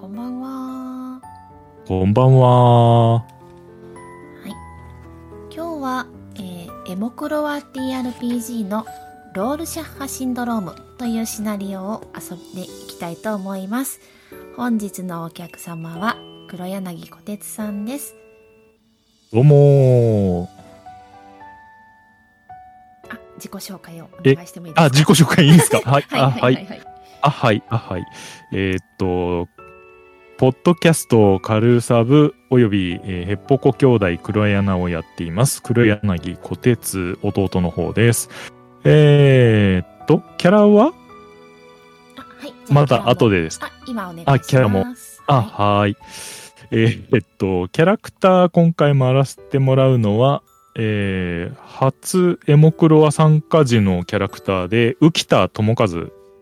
こんばんは。こんばんは。はい。今日は、えーエモクロワ TRPG のロールシャッハシンドロームというシナリオを遊んでいきたいと思います。本日のお客様は黒柳小鉄さんです。どうもー。あ、自己紹介をお願いしてもいいですか？あ、自己紹介いいんですか？はい。はいあ、はいはい。あ、はい。あ、はい。えーっと、ポッドキャストカルサブおよび、えーヘッポコ兄弟黒柳をやっています。黒柳小鉄弟の方です。えーっと、キャラは？あ、はい。また後でですかあ、今お願いします。あキャラもあ、はいはい。えーえっと、キャラクター今回回らせてもらうのは、えー初エモクロワ参加時のキャラクターで、浮田智和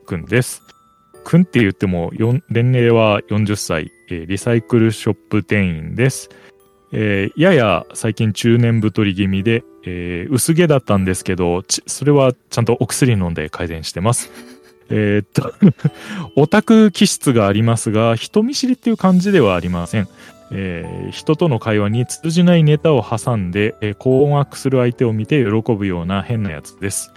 くんです。くんって言っても、年齢は40歳、えーリサイクルショップ店員です。えーやや最近中年太り気味で、えー薄毛だったんですけど、それはちゃんとお薬飲んで改善してます。えっと、オタク気質がありますが、人見知りっていう感じではありません。えー人との会話に通じないネタを挟んで、えー困惑する相手を見て喜ぶような変なやつです。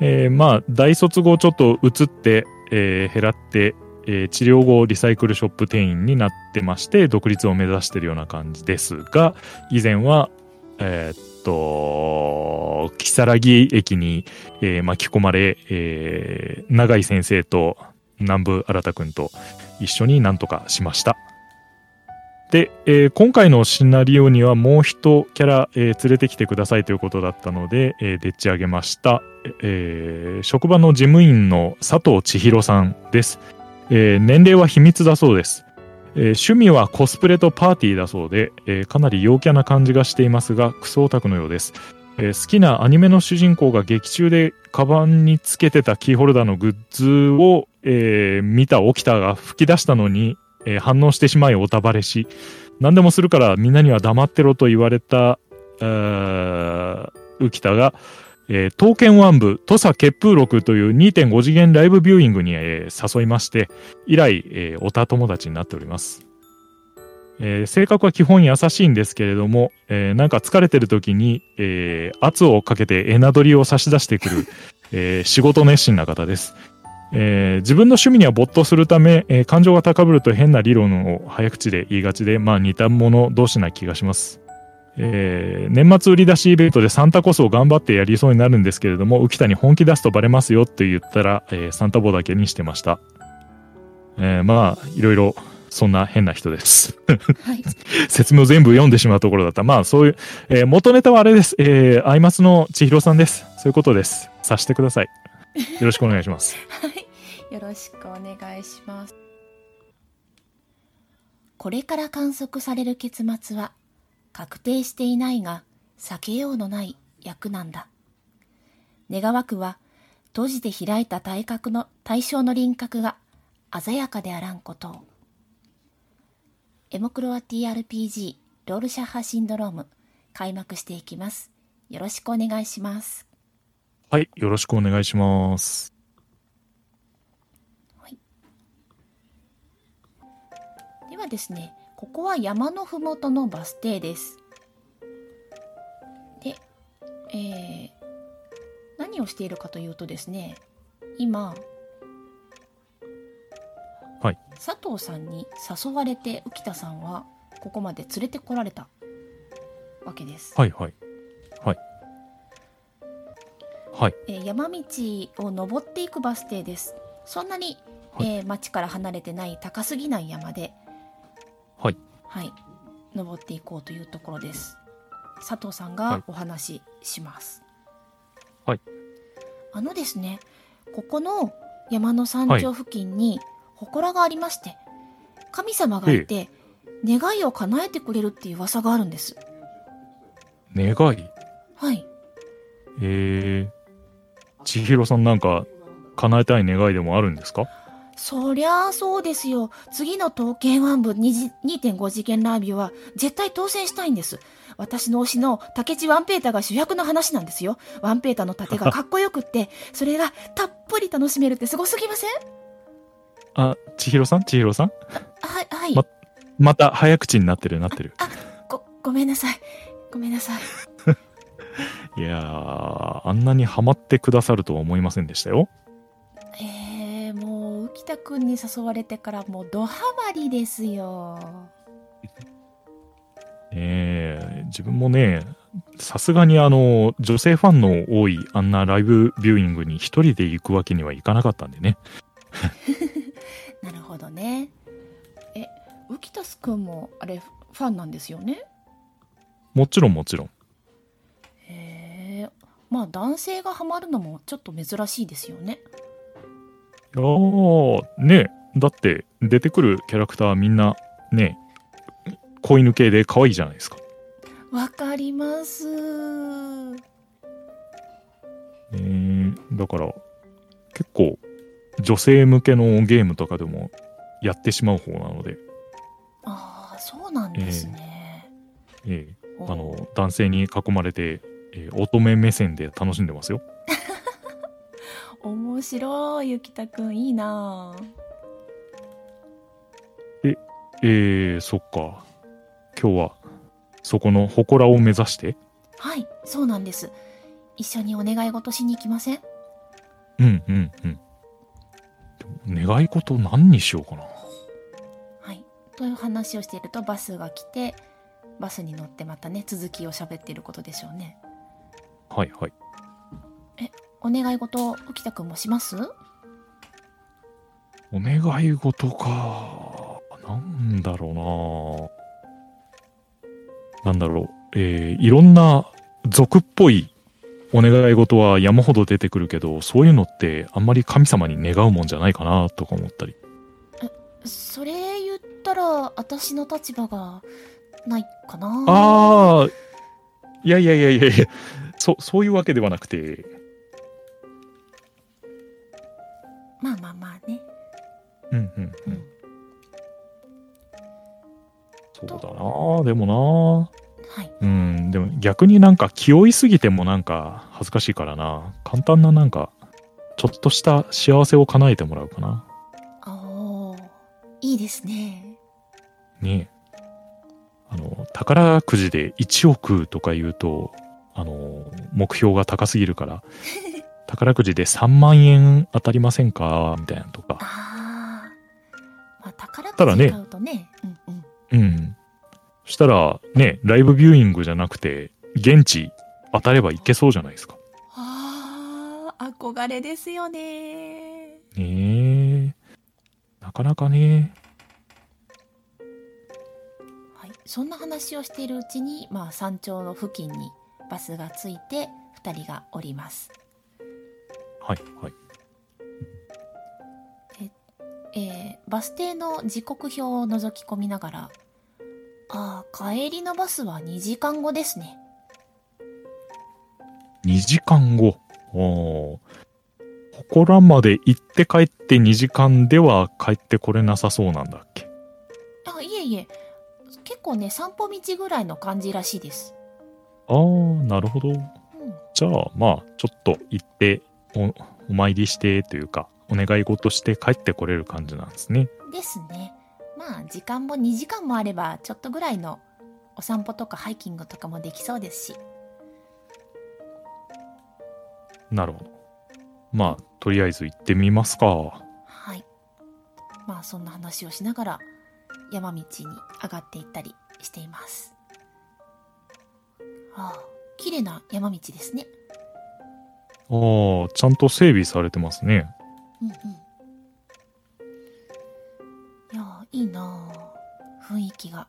えーまあ、大卒後ちょっと移って、えー減らって、えー治療後リサイクルショップ店員になってまして、独立を目指しているような感じですが、以前は、えーっと、木更木駅に、えー巻き込まれ、えー永井先生と南部新くんと一緒になんとかしました。で、えー今回のシナリオにはもう一キャラ、えー連れてきてくださいということだったので、えーでっち上げました、えー職場の事務員の佐藤千尋さんです。えー年齢は秘密だそうです。えー趣味はコスプレとパーティーだそうで、えーかなり陽キャな感じがしていますが、クソオタクのようです。えー好きなアニメの主人公が劇中でカバンにつけてたキーホルダーのグッズを、えー見た沖田が吹き出したのに、えー反応してしまいおたばれし、何でもするからみんなには黙ってろと言われた、えー浮田が、えー刀剣ワン部土佐血風録という2.5次元ライブビューイングに、えー誘いまして、以来、えー、オタ友達になっております。えー性格は基本優しいんですけれども、えーなんか疲れてる時に、えー圧をかけてエナドリを差し出してくる、えー仕事熱心な方です。えー自分の趣味には没頭するため、えー感情が高ぶると変な理論を早口で言いがちで、まあ似た者同士な気がします。えー年末売り出しイベントでサンタコスを頑張ってやりそうになるんですけれども、浮田に本気出すとバレますよって言ったら、えーサンタボだけにしてました。えーまあ、いろいろ、そんな変な人です。はい。説明を全部読んでしまうところだった。まあ、そういう、えー元ネタはあれです。えー、アイマスの千尋さんです。そういうことです。さしてください。よろしくお願いします。はい。よろしくお願いします。これから観測される結末は確定していないが避けようのない役なんだ。願わくは閉じて開いた体格の対象の輪郭が鮮やかであらんことを。エモクロア TRPG ロールシャッハシンドローム開幕していきます。よろしくお願いします。はい、よろしくお願いします。ではですね、ここは山のふもとのバス停です。で、えー何をしているかというとですね、今、はい佐藤さんに誘われて浮田さんはここまで連れてこられたわけです。はい、はい。はい。はい。えー山道を登っていくバス停です。そんなに、はいえー町から離れてない高すぎない山で、はい。はい、登っていこうというところです。佐藤さんはいがお話しします。はい。あのですね、ここの山の山頂付近に祠がありまして、神様がいて、願いを叶えてくれるっていう噂があるんです。願い？はい。えー、千尋さんなんか、叶えたい願いでもあるんですか？そりゃあそうですよ。次の刀剣ワン部2次2.5次元ラービューは絶対当選したいんです。私の推しの竹地ワンペータが主役の話なんですよ。ワンペータの盾が かっこよくって、それがたっぷり楽しめるってすごすぎません？あ、千尋さん？千尋さん？はい、はい。ままた早口になってるなってる。ご、ごめんなさい。ごめんなさい。いやー、あんなにハマってくださるとは思いませんでしたよ。えー、もう、浮田くんに誘われてからもうドハマりですよ。えー、自分もね、さすがにあの、女性ファンの多いあんなライブビューイングに一人で行くわけにはいかなかったんでね。なるほどね。え、浮田くんも、あれ、ファンなんですよね？もちろんもちろん。まあ、男性がハマるのもちょっと珍しいですよね。いやー、ねだって出てくるキャラクターみんなね、子犬系で可愛いじゃないですか。わかります。えー、だから結構女性向けのゲームとかでもやってしまう方なので、ああ、そうなんですね。えおーあの男性に囲まれて、えー乙女目線で楽しんでますよ。面白い、ゆきたくん、いいなえー、そっか。今日はそこの祠を目指して？はい、そうなんです。一緒にお願い事しに行きません？うんうんうん。願い事何にしようかな。はい。という話をしているとバスが来て、バスに乗ってまたね、続きを喋っていることでしょうね。はいはい。お願い事、浮田くんもします？お願い事か。なんだろうな。なんだろう。えー、いろんな俗っぽいお願い事は山ほど出てくるけど、そういうのってあんまり神様に願うもんじゃないかなとか思ったり。それ言ったら、私の立場がないかなああ、いやいやいやいやいや、そ、そういうわけではなくて、まあまあまあね。うんうんううんん。そうだなでもはい。なうん、でも逆になんか気負いすぎてもなんか恥ずかしいからな。簡単ななんか、ちょっとした幸せを叶えてもらうかな。おー、いいですね。ねえ。あの、宝くじで1億とか言うと、あの、目標が高すぎるから、宝くじで3万円当たりませんか？みたいなのとか。あー。まあ、宝くじ買うとね、うんうん。うん。そしたら、ね、ライブビューイングじゃなくて、現地当たればいけそうじゃないですか。あー、憧れですよね。ねえ。なかなかね。はい。そんな話をしているうちに、まあ、山頂の付近にバスが着いて、二人が降ります。はい、はい。えーバス停の時刻表を覗き込みながら、ああ、帰りのバスは2時間後ですね。2時間後。おー。祠まで行って帰って2時間では帰ってこれなさそうなんだっけ？あ、いえいえ、結構ね、散歩道ぐらいの感じらしいです。あー、なるほど。うん。じゃあ、まあ、ちょっと行ってお、お参りしてというか、お願い事して帰ってこれる感じなんですね。ですね。まあ、時間も2時間もあれば、ちょっとぐらいのお散歩とかハイキングとかもできそうですし。なるほど。まあ、とりあえず行ってみますか。はい。まあ、そんな話をしながら、山道に上がっていったりしています。ああ、綺麗な山道ですね。ああ、ちゃんと整備されてますね。うんうん。いやー、いいなあ雰囲気が。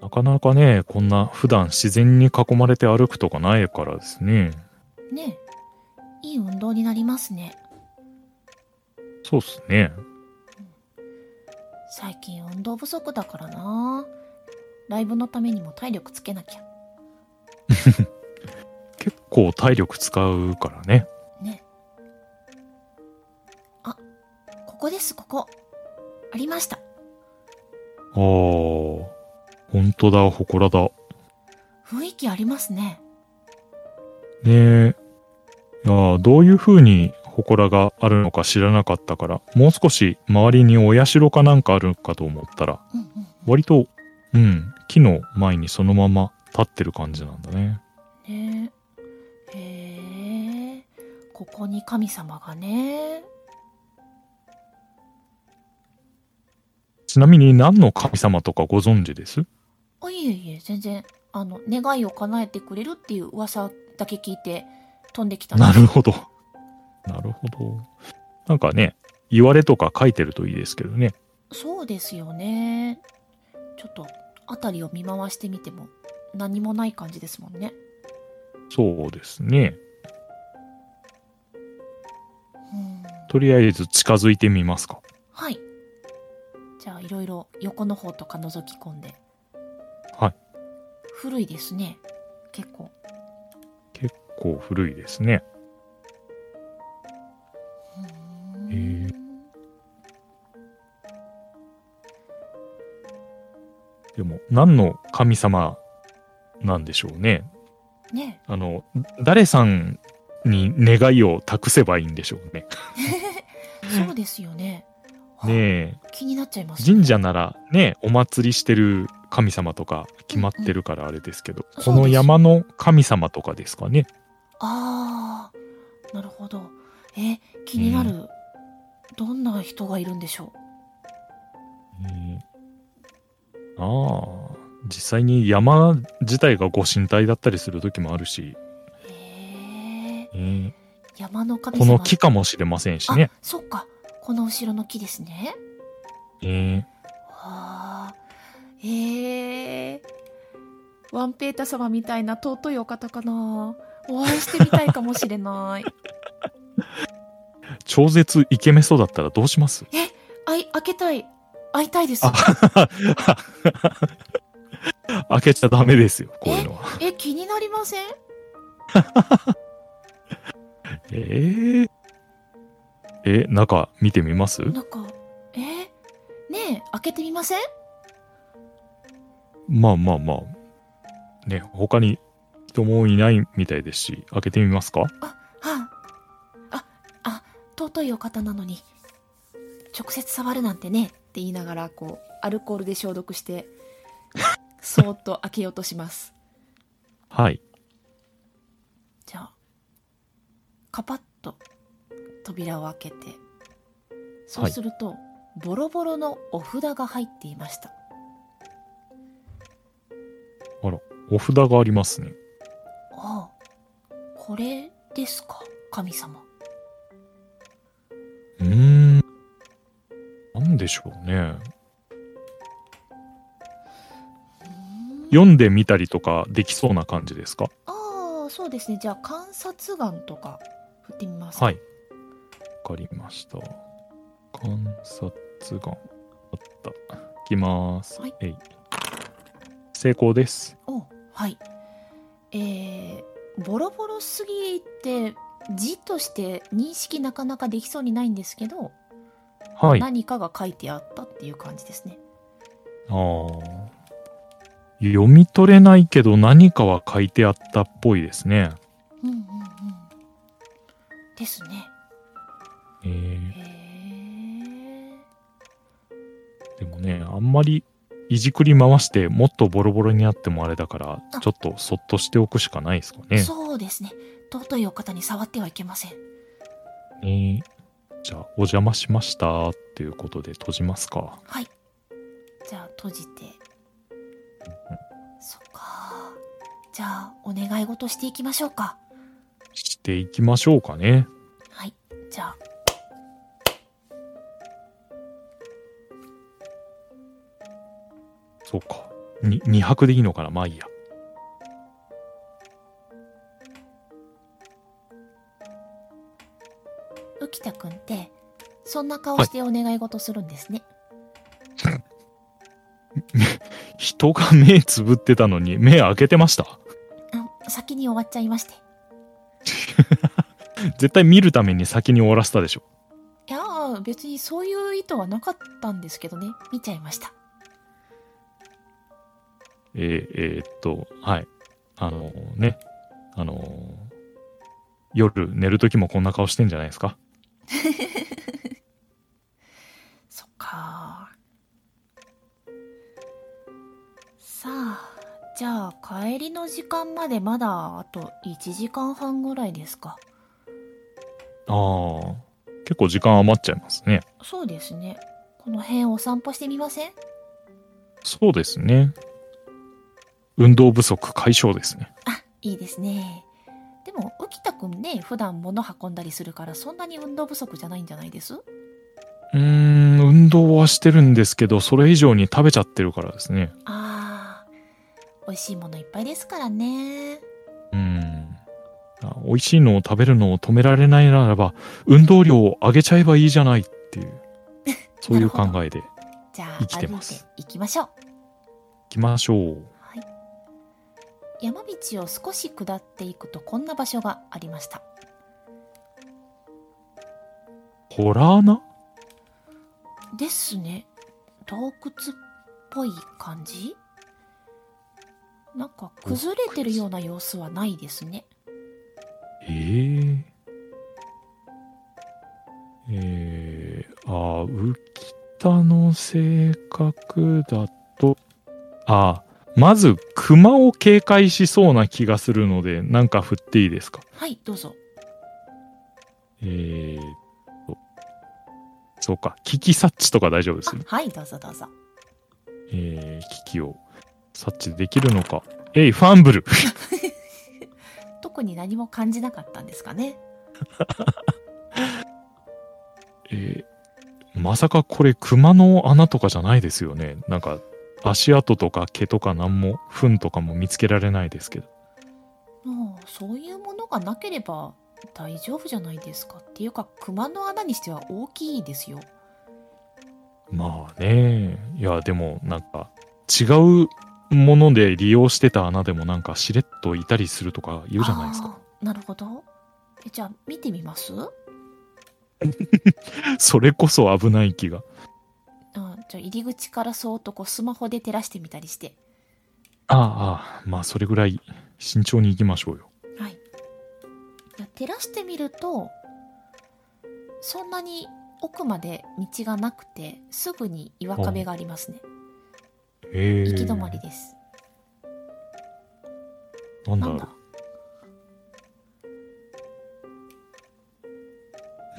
なかなかね、こんな普段自然に囲まれて歩くとかないからですね。ねえ。いい運動になりますね。そうっすね。最近運動不足だからなライブのためにも体力つけなきゃ。結構体力使うからね。ね。あ、ここです、ここ。ありました。ああ、本当だ、祠だ。雰囲気ありますね。ねえ。いやーどういう風に祠があるのか知らなかったから、もう少し周りにお社かなんかあるかと思ったら、うんうん割と、うん、木の前にそのまま立ってる感じなんだね。ねへえここに神様がねちなみに何の神様とかご存知です？あいえいえ全然あの願いを叶えてくれるっていう噂だけ聞いて飛んできたなるほど。なるほど。なんかね、言われとか書いてるといいですけどね。そうですよねちょっと辺りを見回してみても何もない感じですもんね。そうですね。うん。とりあえず近づいてみますか。はい。じゃあいろいろ横の方とか覗き込んで。はい。古いですね。結構。結構古いですね。うーでも、何の神様なんでしょうね。ね。あの、誰さんに願いを託せばいいんでしょうね。そうですよね。あねえ、気になっちゃいますね。神社ならね、お祭りしてる神様とか決まってるからあれですけど、うんこの山の神様とかですかね。ああなるほど。え気になる、どんな人がいるんでしょえ。ーああ、実際に山自体がご神体だったりする時もあるし、ええー山の神様。この木かもしれませんしね。あ。そっか。この後ろの木ですね。えーわあ。へえワンペータ様みたいな尊いお方かな。お会いしてみたいかもしれない。超絶イケメソだったらどうします？あい開けたい会いたいです。あ開けちゃダメですよ、こういうのは。え気になりません？えー、え、中見てみます？なんかえねえ開けてみません？まあまあまあ。ね、他に人もいないみたいですし、開けてみますか？あはあああ尊いお方なのに直接触るなんてねって言いながらこうアルコールで消毒してそーっと開けようとしますはい。じゃあカパッと扉を開けてそうすると、ボロボロのお札が入っていましたあら、お札がありますね。ああこれですか神様でしょうね。読んでみたりとかできそうな感じですか？ああそうですねじゃあ観察眼とか振ってみますかはい。わかりました。観察眼。あった。いきます。はいえい。成功です。おはいえー、ボロボロすぎて字として認識なかなかできそうにないんですけど、はい。あ何かが書いてあったっていう感じですね。あー。読み取れないけど何かは書いてあったっぽいですね。うんうんうん。ですね。えー、へえでもね、あんまりいじくり回してもっとボロボロになってもあれだから、あ。ちょっとそっとしておくしかないですかね。そうですね。尊いお方に触ってはいけません。えーじゃあ、お邪魔しましたっていうことで閉じますか。はいじゃあ閉じてそっかじゃあお願い事していきましょうかしていきましょうかね。はいじゃあそうか。に2泊でいいのかなまあいいや。浮田くんってそんな顔してお願い事するんですね、人が目つぶってたのに目開けてました？うん先に終わっちゃいまして。絶対見るために先に終わらせたでしょ。いやー別にそういう意図はなかったんですけどね。見ちゃいました。えーえーっと、はい。あのね、あの夜寝る時もこんな顔してんじゃないですか？そっか。さあ、じゃあ帰りの時間までまだあと1時間半ぐらいですか。ああ、結構時間余っちゃいますね。そうですね。この辺お散歩してみません？そうですね。運動不足解消ですね。あ、いいですね。でも、浮田くんね、普段物運んだりするからそんなに運動不足じゃないんじゃないです？うーん、運動はしてるんですけど、それ以上に食べちゃってるからですね。あー、美味しいものいっぱいですからね。うん。あ美味しいのを食べるのを止められないならば、運動量を上げちゃえばいいじゃないっていう、そういう考えで行じゃあ、生きてますいきましょう。きましょう。はい。山道を少し下っていくとこんな場所がありました。ホラー穴ですね。洞窟っぽい感じ？なんか崩れてるような様子はないですね。えええー、あー浮田の性格だと、あーまず熊を警戒しそうな気がするので、なんか振っていいですか？はい、どうぞ。えーっと、そうか、危機察知とか大丈夫ですよ。あはい、どうぞどうぞ。えー、危機を察知できるのか？えい、ファンブル 特に何も感じなかったんですかね？えーまさかこれ熊の穴とかじゃないですよね。なんか足跡とか毛とか何も糞とかも見つけられないですけど。もう、そういうものがなければ大丈夫じゃないですか。っていうか、熊の穴にしては大きいですよ。まあね。いや、でもなんか違うもので利用してた穴でもなんかしれっといたりするとか言うじゃないですか。なるほど。えじゃあ、見てみます？それこそ危ない気が。入り口からそーっとこうスマホで照らしてみたりして。ああ、まあそれぐらい慎重に行きましょうよ。はい。照らしてみると、そんなに奥まで道がなくて、すぐに岩壁がありますね。ええ行き止まりです。なんだろう。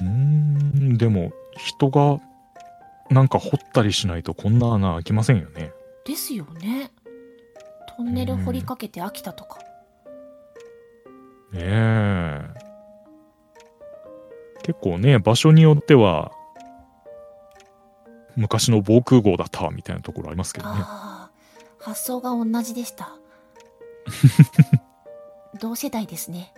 うーん、でも人がなんか掘ったりしないとこんな穴開きませんよね。ですよね。トンネル掘りかけて飽きたとか。ねえ。結構ね、場所によっては、昔の防空壕だったみたいなところありますけどね。ああ、発想が同じでした。同世代ですね。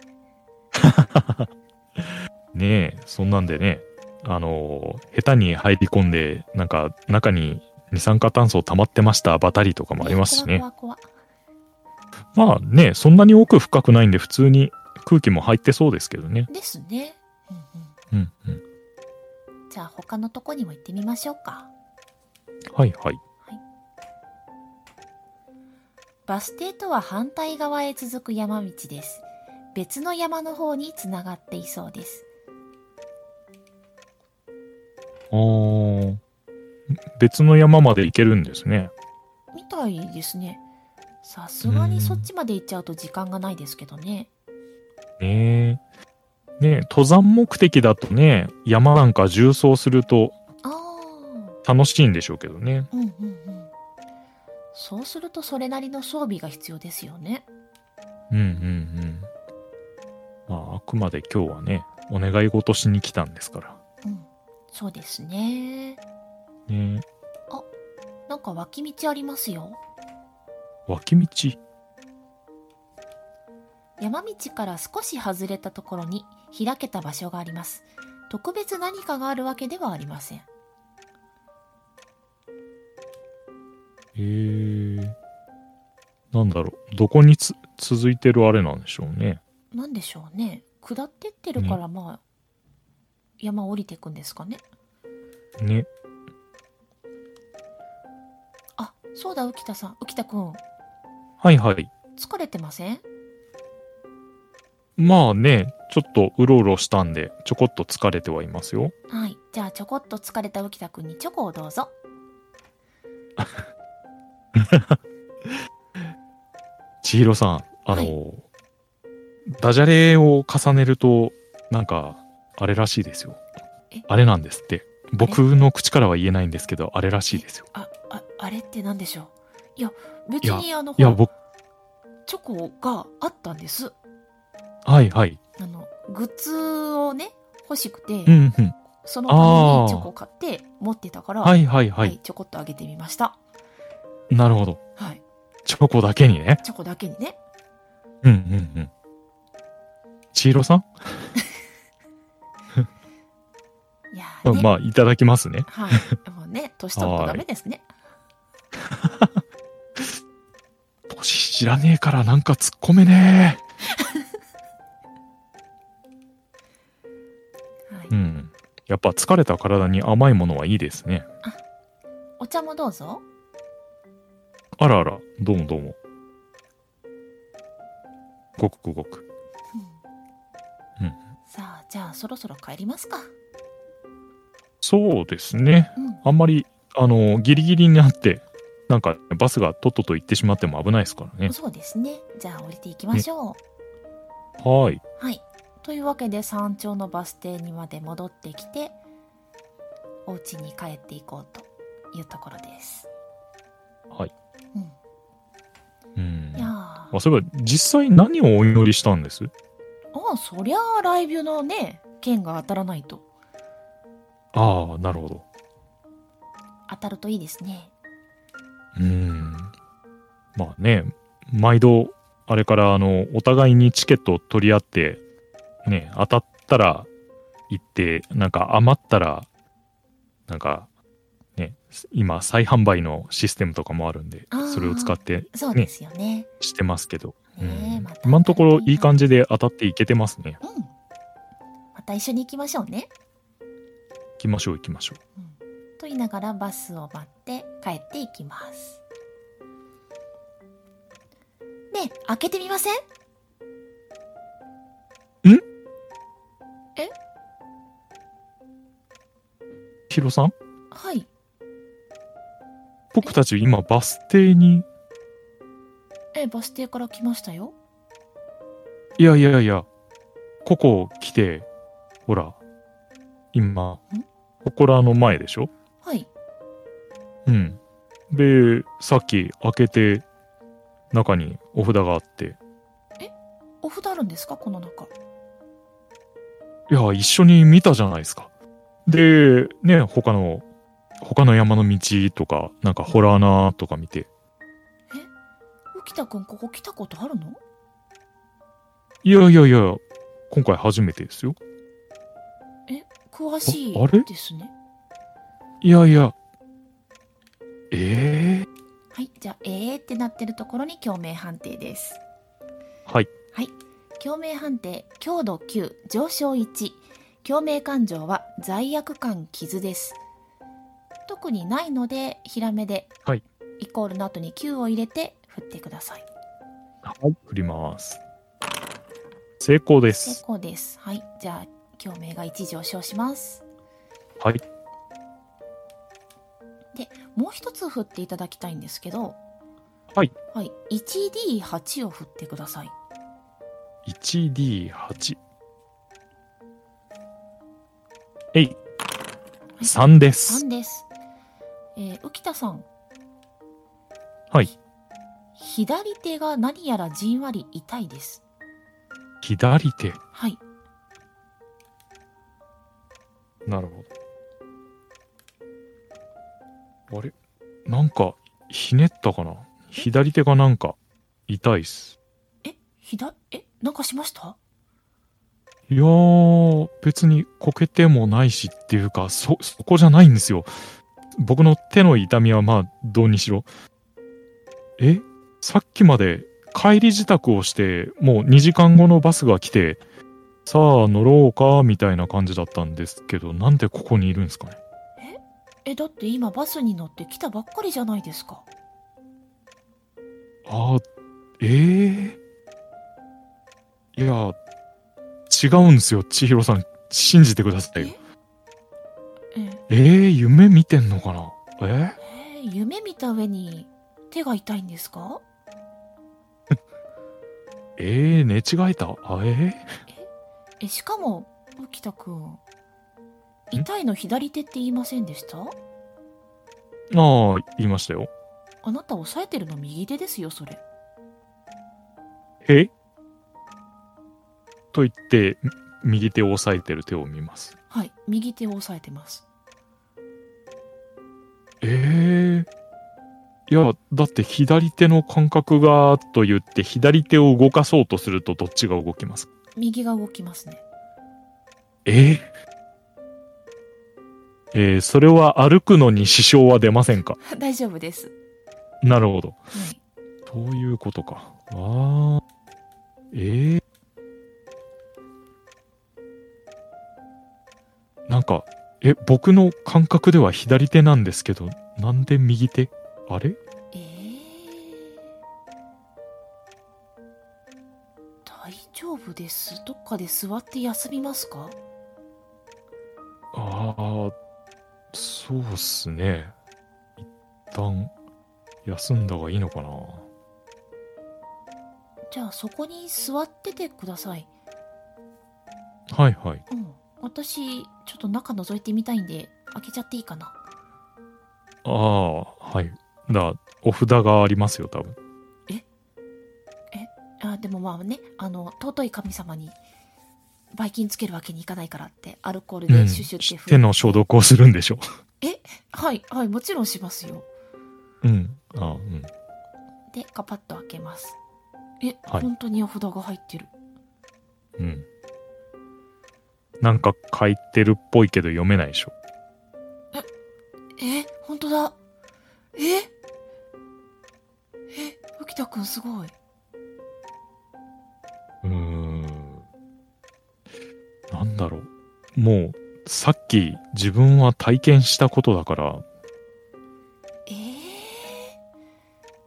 ねえ、そんなんでね、あのー下手に入り込んで、なんか中に二酸化炭素溜まってましたバタリとかもありますしね。怖怖怖まあね、そんなに奥深くないんで普通に空気も入ってそうですけどね。ですね。うんうん。うんうん。じゃあ他のとこにも行ってみましょうか。はいはい。バス停とは反対側へ続く山道です。別の山の方につながっていそうです。あー別の山まで行けるんですね。みたいですね。さすがにそっちまで行っちゃうと時間がないですけどね。ねえ。ねえ、登山目的だとね、山なんか縦走するとあ楽しいんでしょうけどね。あ、うんうんうん。そうするとそれなりの装備が必要ですよね。うんうんうん。まあ、あくまで今日はね、お願い事しに来たんですから。うん。そうですね。ねなんか脇道ありますよ。脇道？山道から少し外れたところに開けた場所があります。特別何かがあるわけではありません。えー、なんだろう。どこにつ続いてるあれなんでしょうね。なんでしょうね。下ってってるからまあ、山降りていくんですかね。ね。あ、そうだ、浮田さん。浮田くん。はいはい。疲れてません？まあね、ちょっとうろうろしたんで、ちょこっと疲れてはいますよ。はい。じゃあ、ちょこっと疲れた浮田くんにチョコをどうぞ。千尋さん、あの、はいダジャレを重ねると、なんか、あれらしいですよえ？あれなんですって。僕の口からは言えないんですけど、あれらしいですよ。あ、あ、あれって何でしょう？いや、別にあの、いや、僕、チョコがあったんです。はいはい。あの、グッズをね、欲しくて、うんうん。そのためにチョコ買って持ってたから、はいはいは。はいい、ちょこっとあげてみました。なるほど。はい。チョコだけにね。チョコだけにね。うんうんうん。千尋さん、いやーね。まあ、いただきますね。はい。もうね、年取るとダメですね。年知らねえからなんか突っ込めねはいえ。うん。やっぱ疲れた体に甘いものはいいですね。お茶もどうぞ。あらあら、どうもどうも。ごくごく。うんうんさあ、じゃあそろそろ帰りますか。そうですね。うん。あんまり、あの、ギリギリになって、なんかバスがとっとと行ってしまっても危ないですからね。そうですね。じゃあ降りていきましょう。はい。はい。というわけで山頂のバス停にまで戻ってきて、お家に帰っていこうというところです。はい。うん。うんいや。ーあそういえば、実際何をお祈りしたんです？ああ、そりゃあライブのね、剣が当たらないと。ああ、なるほど。当たるといいですね。うん。まあね、毎度、あれから、あの、お互いにチケットを取り合って、ね、当たったら行って、なんか余ったら、なんか、ね、今、再販売のシステムとかもあるんでそれを使ってそうですよね。してますけど、うんねえまた今のところいい感じで当たっていけてますね。うん。また一緒に行きましょうね。行きましょう行きましょう。うん。と言いながらバスを待って帰っていきます。ねえ、開けてみません？ヒロさん？はい。僕たち今バス停に、え、バス停から来ましたよ。いやいやいや、ここ来て、ほら、今、ほこらの前でしょ？はい。うん。で、さっき開けて、中にお札があって、お札あるんですか？この中。いや、一緒に見たじゃないですか。で、ね、他の、他の山の道とか、なんかホラーなとか見て、浮田くんここ来たことあるの？いやいやいや、今回初めてですよ。詳しああれいですね。いやいや、ええはい。じゃあ、えーってなってるところに共鳴判定です。はい。はい。共鳴判定、強度9、上昇1。共鳴感情は罪悪感、傷です。特にないので、ひらめで、はいイコールの後に9を入れて振ってください。はい、振ります。成功で成す。功です。はい。じゃあ、共鳴が1上昇します。はい。もう一つ振っていただきたいんですけど、はい。はい。1D8 を振ってください。1D8。えい。3です。3です。えー浮田さん、はい。左手が何やらじんわり痛いです。左手。はい。なるほど。あれ？なんか、ひねったかな？左手がなんか、痛いっす。え、左、え、なんかしました？いやー、別にこけてもないしっていうか、そ、そこじゃないんですよ。僕の手の痛みはまあ、どうにしろ。え？さっきまで帰り支度をして、もう2時間後のバスが来て、さあ乗ろうか、みたいな感じだったんですけど、なんでここにいるんですかね？え、だって今バスに乗って来たばっかりじゃないですか。あー、ええいや、違うんですよ、千尋さん。信じてくださいよ。え？え？ー、夢見てんのかな？え？えー夢見た上に手が痛いんですか？えー、寝違えた？あええ しかも浮田くん痛いの左手って言いませんでした？ー、ああ、言いましたよ。あなた押さえてるの右手ですよそれ。え？と言って、み右手を押さえてる手を見ます。はい右手を押さえてます。ええいや、だって左手の感覚がと言って左手を動かそうとするとどっちが動きます？右が動きますねええーそれは歩くのに支障は出ませんか大丈夫ですなるほど。はいそういうことか。ああ。ええなんか、え、僕の感覚では左手なんですけど、なんで右手あれ丈夫です？どっかで座って休みますか？ああ、そうっすね。一旦、休んだ方がいいのかな？じゃあそこに座っててくださいはいはい。うん私ちょっと中覗いてみたいんで開けちゃっていいかな？ああ、はい。だ、お札がありますよ、多分。あでもまあねあの尊い神様にばい菌つけるわけにいかないからってアルコールうんでシュシュって振手の消毒をするんでしょ？はいはいもちろんしますようん。ああ、うん。でカパッと開けますえ、はい本当にお札が入ってるうん。なんか書いてるっぽいけど読めないでしょ？え本当だえ？え浮田くんすごいなんだろう。もう、さっき自分は体験したことだから、え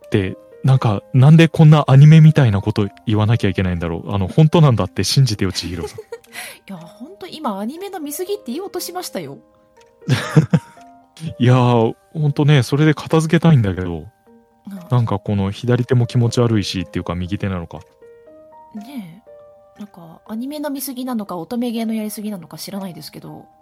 ー、で、なんか、なんでこんなアニメみたいなこと言わなきゃいけないんだろう。あの、本当なんだって信じてよ、千尋さん。いや本当今アニメの見過ぎって言おうとしましたよ いやー、ほんとね、それで片付けたいんだけど、ななんかこの左手も気持ち悪いしっていうか右手なのか。ねえなんかアニメの見過ぎなのか乙女芸のやりすぎなのか知らないですけど。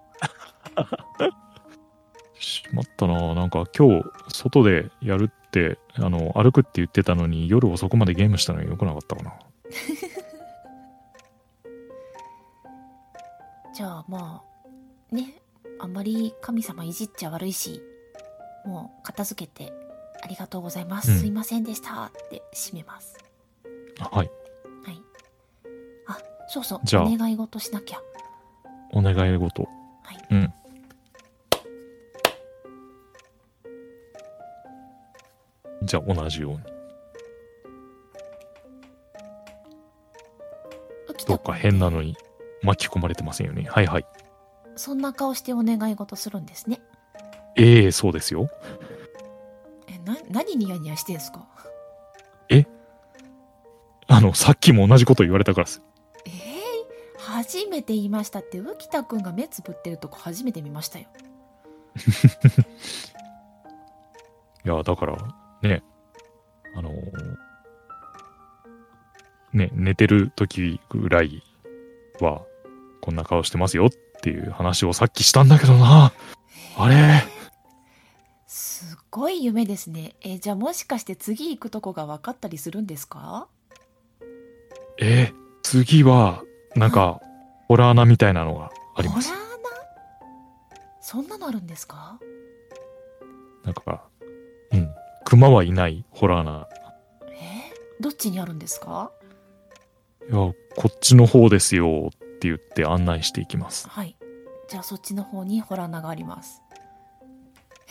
しまったな。なんか今日、外でやるって、あの、歩くって言ってたのに、夜遅くまでゲームしたのに良くなかったかな。じゃあまあねあんまり神様いじっちゃ悪いしもう片付けてありがとうございます、うん。すいませんでしたって締めます。はい。そうそうじゃあお願い事しなきゃお願い事。はいうん。じゃあ同じように。どっか変なのに巻き込まれてませんよね。はいはい。そんな顔してお願い事するんですねええそうですよ。えな何ニヤニヤしてんすか？あの、さっきも同じこと言われたからです。えー、初めて言いましたって浮田くんが目つぶってるとこ初めて見ましたよ。いや、だから、ね、あのーね、寝てる時ぐらいは、こんな顔してますよっていう話をさっきしたんだけどな。あれ？すごい夢ですね。えじゃあもしかして次行くとこが分かったりするんですか？えー次は、なんか、ホラー穴みたいなのがあります。ホ。ラー穴そんなのあるんですか？なんか、うん。熊はいないホラー穴。え？どっちにあるんですか？いや、こっちの方ですよって言って案内していきます。はい。じゃあそっちの方にホラー穴があります。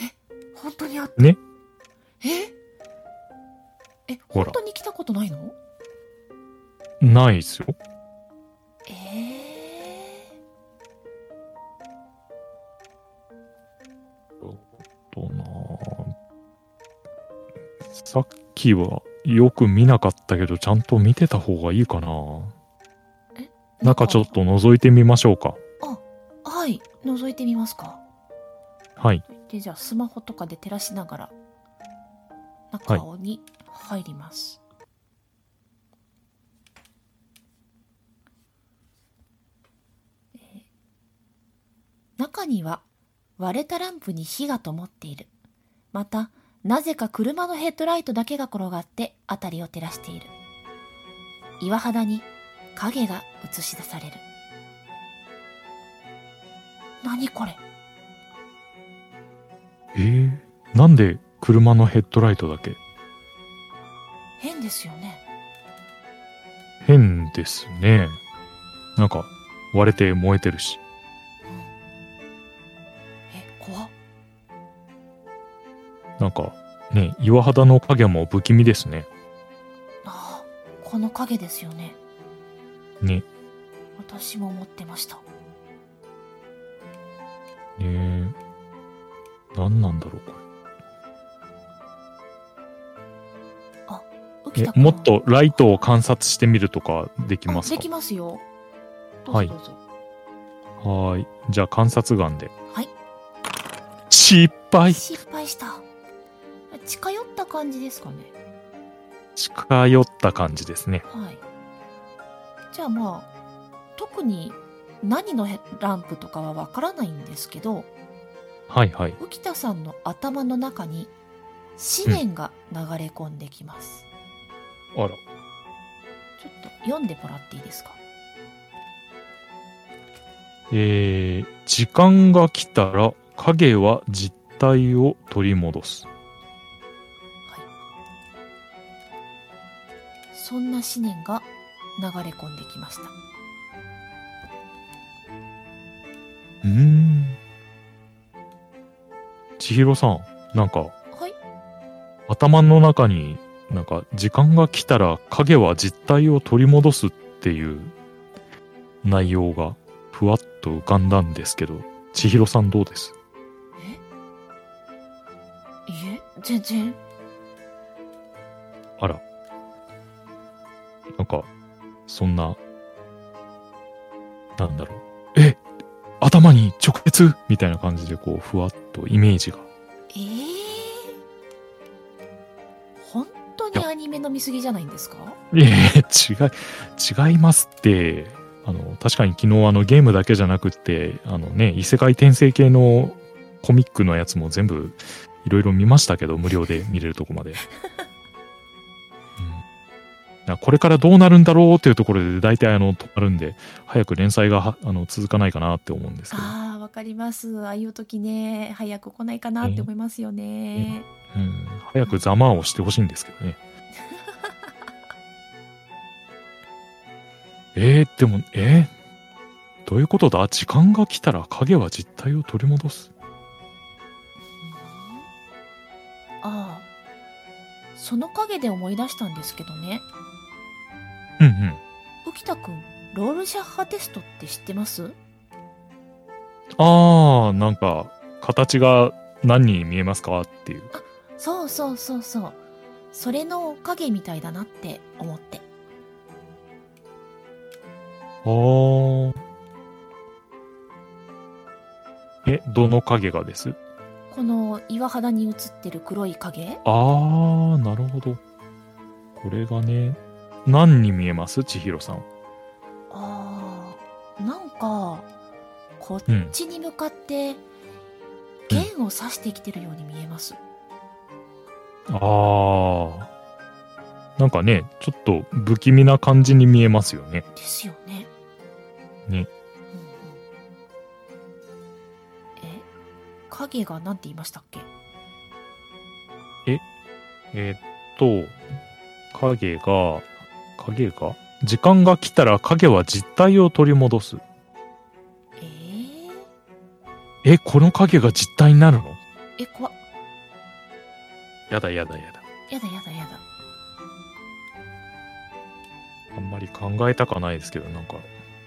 え？本当にあった？ね？え？え本当に来たことないの？ないですよ。ええさっきはよく見なかったけど、ちゃんと見てた方がいいかな。中ちょっと覗いてみましょうか。はい覗いてみますかはい。でじゃあスマホとかで照らしながら中に入ります、えー中には割れたランプに火が灯っているまたなぜか車のヘッドライトだけが転がって辺りを照らしている。岩肌に影が映し出される。何これ？えー、なんで車のヘッドライトだけ？変ですよね。変ですね。なんか割れて燃えてるし。なんかね、岩肌の影も不気味ですね。ああこの影ですよねね。私も思ってましたねえ。何なんだろう、これ。え浮田、君もっとライトを観察してみるとかできますか？あできますよはいはーい。じゃあ観察眼で。はい失敗失敗した近寄った感じですかね近寄った感じですね。はいじゃあまあ特に何のヘランプとかはわからないんですけどはいはい。浮田さんの頭の中に思念が流れ込んできます、あら。ちょっと読んでもらっていいですか？えー、時間が来たら影は実体を取り戻す。そんな思念が流れ込んできました。うーん。千尋さん、なんかはい。頭の中になんか時間が来たら影は実体を取り戻すっていう内容がふわっと浮かんだんですけど、千尋さんどうです？え？いえ全然。あら。なんか、そんな、なんだろう。え頭に直接みたいな感じでこう、ふわっとイメージが。ええ本当にアニメの見過ぎじゃないんですか？いえ、違い、違いますって。あの、確かに昨日あのゲームだけじゃなくって、あのね、異世界転生系のコミックのやつも全部いろいろ見ましたけど、無料で見れるとこまで。これからどうなるんだろうっていうところで大体あの止まるんで、早く連載がはあの続かないかなって思うんですけど、ああわかります。ああいう時ね早く来ないかなって思いますよね。うん、早くざまをしてほしいんですけどね。えー、でも、えー、どういうことだ？時間が来たら影は実体を取り戻す。ああその影で思い出したんですけどねうんうん。浮田くんロールシャッハテストって知ってます？あー、なんか、形が何に見えますかっていう。そうそうそうそうそれの影みたいだなって思ってあー。え、どの影がです？この岩肌に映ってる黒い影？あー、なるほど。これがね、何に見えます？千尋さん。ああなんかこっうん。ちに向かって剣を刺してきてるように見えます、あー。なんかね、ちょっと不気味な感じに見えますよね。ですよねね。うんうんえ影が何て言いましたっけ？えーっと、影が、影が？時間が来たら影は実体を取り戻す。えー、え、この影が実体になるの？え怖っ。やだやだやだ。やだやだやだ。あんまり考えたかないですけど、なんか、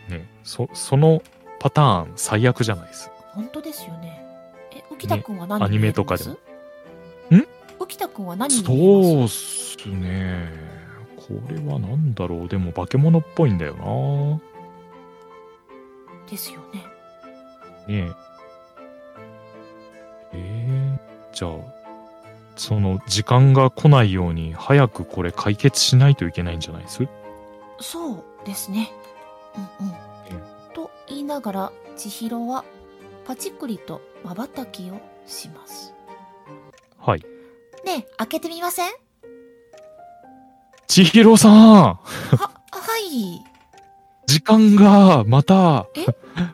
ね、そ、そのパターン最悪じゃないです。本当ですよね。え浮田くんは何にアニメとかでも。ん？浮田くんは何にそうっすね。これはなんだろう？でも化け物っぽいんだよな。ですよね。ねえ。えー、じゃあ、その時間が来ないように早くこれ解決しないといけないんじゃないです？そうですね。うんうん。と言いながら千尋はパチクリと瞬きをします。はい。ねえ、開けてみません？千尋さんは、はい。時間がまたえ？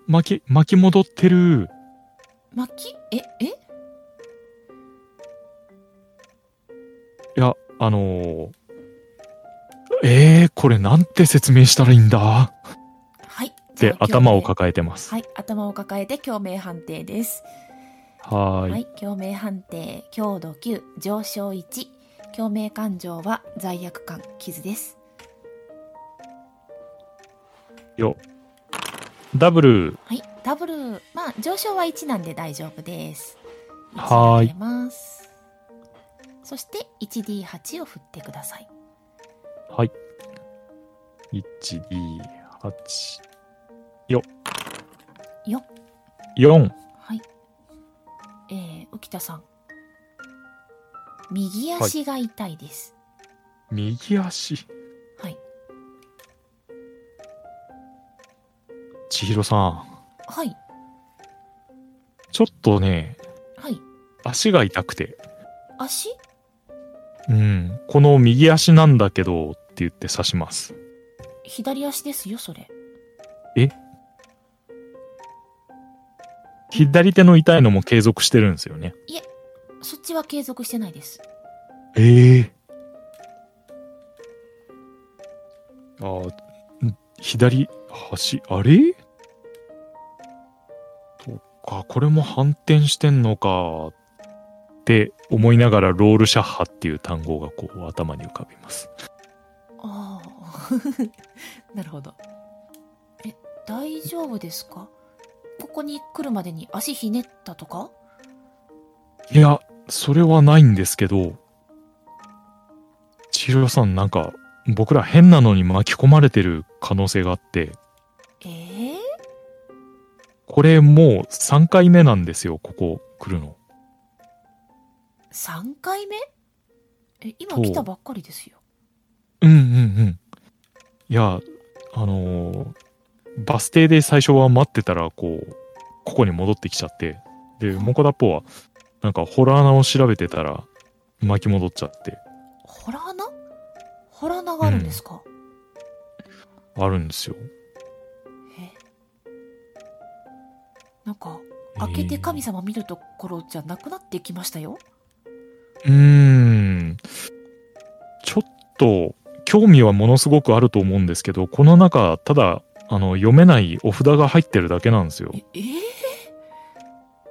巻き、巻き戻ってる。巻き？え、え？いや、あのー、えー、これなんて説明したらいいんだ？はい。であ、頭を抱えてます。はい、頭を抱えて共鳴判定です。はーい。はい、共鳴判定、強度9、上昇1。共鳴感情は罪悪感、傷です。よ。ダブル。はい、ダブル、まあ、上昇は1なんで大丈夫です。はーい1上げます。そして 1D8 を振ってください。はい。1、2、8。よ、4。はい。えー、浮田さん。右足が痛いです。右足？はい。千尋さん。はい。ちょっとね、はい。足が痛くて。足？うん。この右足なんだけど、って言って刺します。左足ですよ、それ。左手の痛いのも継続してるんですよね。そっちは継続してないです。ええあーん？左端、あれ？そっか、これも反転してんのかって思いながらロールシャッハっていう単語がこう頭に浮かびます。ああ。なるほど。え、大丈夫ですか？ここに来るまでに足ひねったとか？いや、それはないんですけど、千尋さんなんか僕ら変なのに巻き込まれてる可能性があって、ええこれもう3回目なんですよ、ここ来るの。3回目？え、今来たばっかりですよ。うんうんうん。いや、あのーバス停で最初は待ってたら、こう、ここに戻ってきちゃって、で、モコダッポは、なんかホラー穴を調べてたら、巻き戻っちゃって、ホラー穴？ホラー穴があるんですか、あるんですよ。え？なんか、開けて神様見るところじゃなくなってきましたよ？うーん。ちょっと、興味はものすごくあると思うんですけど、この中、ただ、あの、読めないお札が入ってるだけなんですよ。え、えー？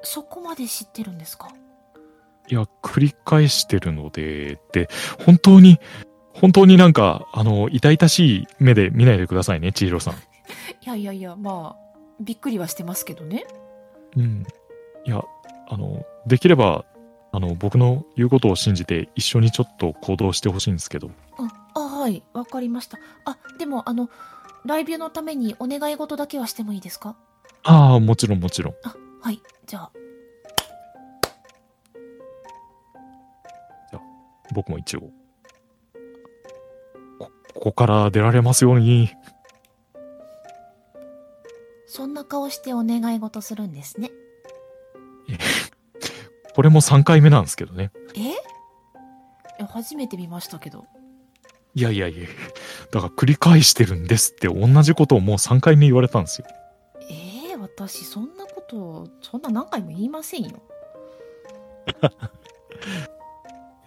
そこまで知ってるんですか？いや、繰り返してるので、で、本当に、本当になんか、あの、痛々しい目で見ないでくださいね、千尋さん。いやいやいや、まあ、びっくりはしてますけどね。うん。いや、あの、できれば、あの、僕の言うことを信じて、一緒にちょっと行動してほしいんですけど。あ、あはい、わかりました。あ、でも、あの、ライブのためにお願い事だけはしてもいいですか？ああ、もちろんもちろん。あ、はい、じゃあ、僕も一応。こ、ここから出られますように。そんな顔してお願い事するんですね。これも3回目なんですけどね。え？初めて見ましたけど。いやいやいや、だから繰り返してるんですって同じことをもう3回目言われたんですよ。え？ー、私、そんなこと、そんな何回も言いませんよ。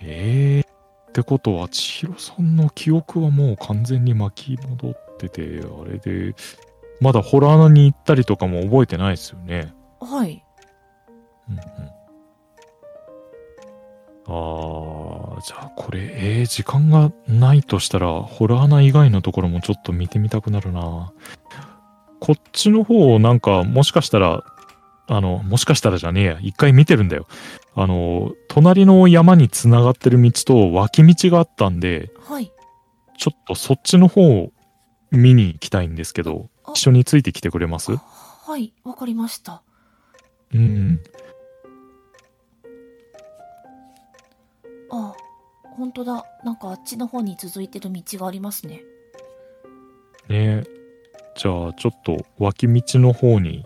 ええってことは、千尋さんの記憶はもう完全に巻き戻ってて、あれで、まだホラー穴に行ったりとかも覚えてないですよね。はい。うんうん。あー、じゃあこれ、えー、時間がないとしたら、ホラー穴以外のところもちょっと見てみたくなるな。こっちの方、なんか、もしかしたら、あの、もしかしたらじゃねえや、一回見てるんだよ。あの、隣の山につながってる道と脇道があったんで、はい。ちょっとそっちの方を見に行きたいんですけど、あ一緒についてきてくれます？ははい、わかりました。うん。あ、本当だ。なんかあっちの方に続いてる道がありますね。ねじゃあ、ちょっと脇道の方に、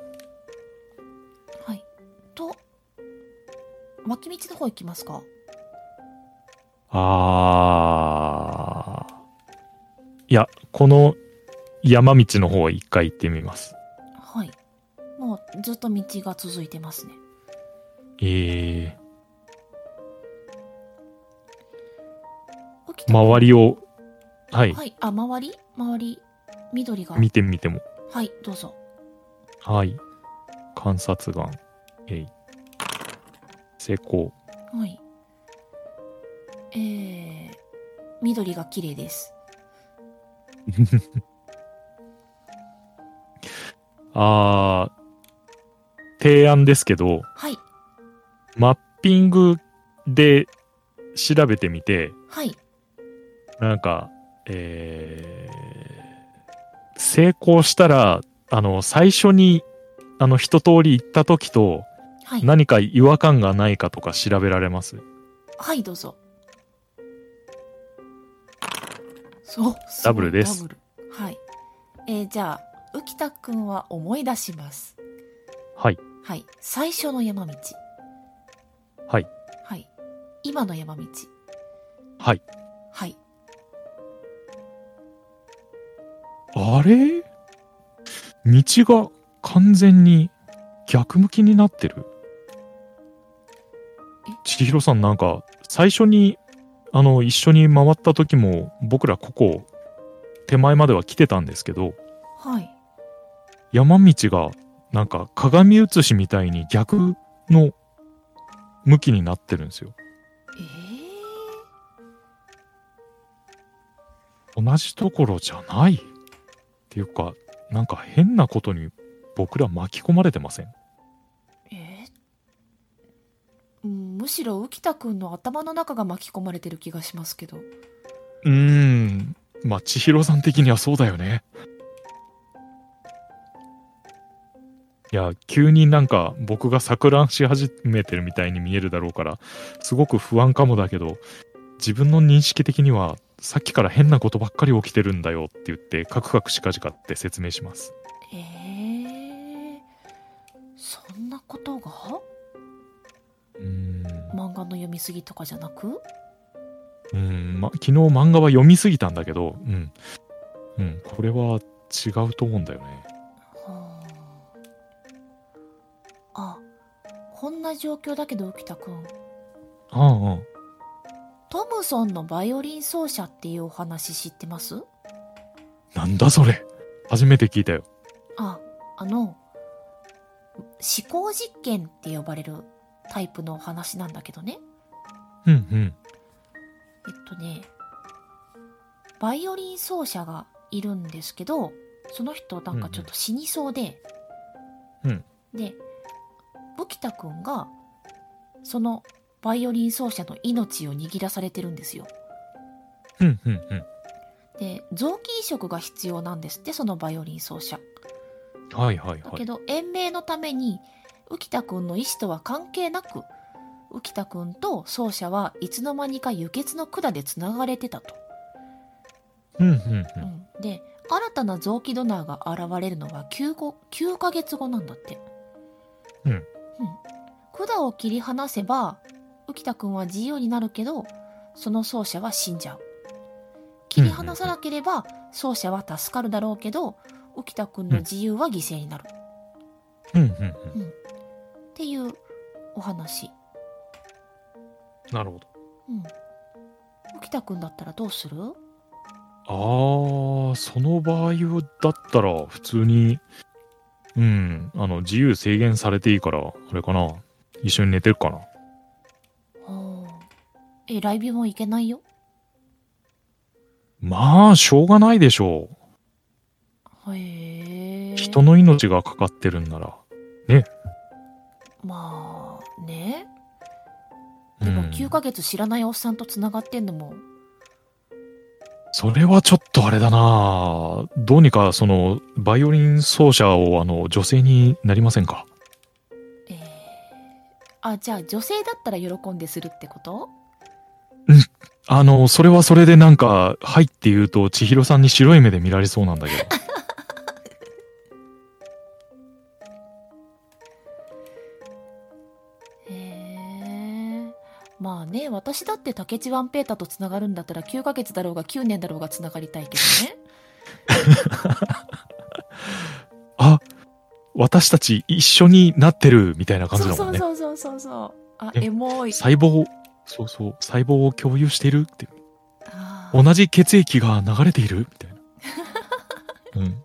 脇道の方行きますか？あー。いや、この山道の方へ一回行ってみます。はい。もうずっと道が続いてますね。えー、浮田君周りを、はい、はい。あ、周り？周り、緑が。見てみても。はい、どうぞ。はい。観察眼。えい。成功。はい。えー、緑が綺麗です。あー、提案ですけど、はい。マッピングで調べてみて、はい。なんか、えー、成功したら、あの、最初に、あの、一通り行った時と、はい。何か違和感がないかとか調べられます？はい、どうぞ。そう、ダブルです。はい。えー、じゃあ、浮田くんは思い出します。はい。はい。最初の山道。はい。はい。今の山道。はい。はい。あれ？道が完全に逆向きになってる？え千尋さんなんか最初にあの一緒に回った時も僕らここ手前までは来てたんですけどはい。山道がなんか鏡写しみたいに逆の向きになってるんですよ。え同じところじゃない？っていうかなんか変なことに僕ら巻き込まれてません？むしろ浮田くんの頭の中が巻き込まれてる気がしますけど。うーん。まあ、千尋さん的にはそうだよね。いや、急になんか僕が錯乱し始めてるみたいに見えるだろうから、すごく不安かもだけど、自分の認識的には、さっきから変なことばっかり起きてるんだよって言って、カクカクしかじかって説明します。えー、そんなことが？うーん。漫画の読みすぎとかじゃなく？うん、ま、昨日漫画は読みすぎたんだけど、うん。うん、これは違うと思うんだよね。はあ。あ、こんな状況だけど浮田くん。ああ、ああ。トムソンのバイオリン奏者っていうお話知ってます？なんだそれ。初めて聞いたよ。あ、あの、思考実験って呼ばれるタイプのお話なんだけどね。うんうん。えっとね、バイオリン奏者がいるんですけど、その人なんかちょっと死にそうで、うんで、浮田くんが、そのバイオリン奏者の命を握らされてるんですよ。うんうんうん。で、臓器移植が必要なんですって、そのバイオリン奏者。はいはいはい。だけど、延命のために、浮田くんの意思とは関係なく、浮田くんと奏者はいつの間にか輸血の管でつながれてたと。うんうんう。うんん、で、新たな臓器ドナーが現れるのは 9, 後9ヶ月後なんだって。うんうん。管を切り離せば、浮田くんは自由になるけど、その奏者は死んじゃう。切り離さなければ、奏者は助かるだろうけど、浮田くんの自由は犠牲になる。うんうんうん。っていうお話。なるほど。うん。浮田くんだったらどうする？ああ、その場合だったら普通に、うん、あの、自由制限されていいから、あれかな。一緒に寝てるかな。はあ。え、ライブも行けないよ？まあ、しょうがないでしょへえ。う。人の命がかかってるんなら。まあ、ね。うん。でも9ヶ月知らないおっさんと繋がってんのも、それはちょっとあれだな。どうにかその、バイオリン奏者をあの、女性になりませんか？えー、あ、じゃあ女性だったら喜んでするってこと？あの、それはそれでなんか、はいって言うと、千尋さんに白い目で見られそうなんだけど。まあね、私だって竹地ワンペータとつながるんだったら9ヶ月だろうが9年だろうがつながりたいけどね。あ、私たち一緒になってるみたいな感じそうだもんね。そうそうそうそうそう。あ、えエモい。細胞、そうそう、細胞を共有しているって。同じ血液が流れているみたいな。うん。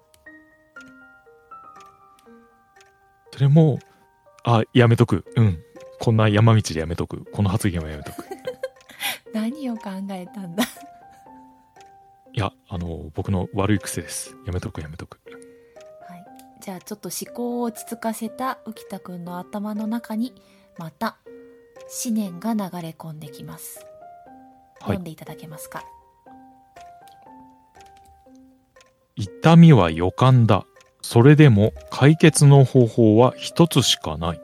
それも、あ、やめとく。うん。こんな山道でやめとく。この発言はやめとく。何を考えたんだ？いや、あの、僕の悪い癖です。やめとく、やめとく。はい。じゃあちょっと思考を落ち着かせた浮田くんの頭の中に、また、思念が流れ込んできます。はい読んでいただけますか？痛みは予感だ。それでも解決の方法は一つしかない。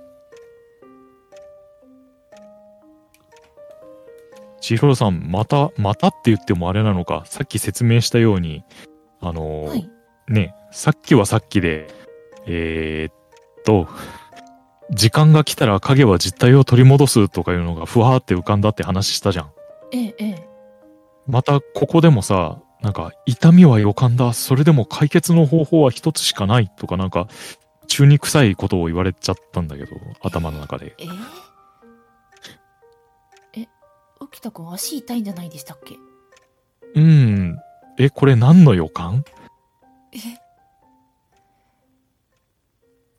千尋さん、また、またって言ってもあれなのか、さっき説明したように、あのーはい。ね、さっきはさっきで、えーっと、時間が来たら影は実体を取り戻すとかいうのがふわーって浮かんだって話したじゃん。ええ、ええ。またここでもさ、なんか痛みは予感だ。それでも解決の方法は一つしかないとかなんか中に臭いことを言われちゃったんだけど、頭の中で。ええ？浮田くん足痛いんじゃないでしたっけ？うん。え、これ何の予感？え？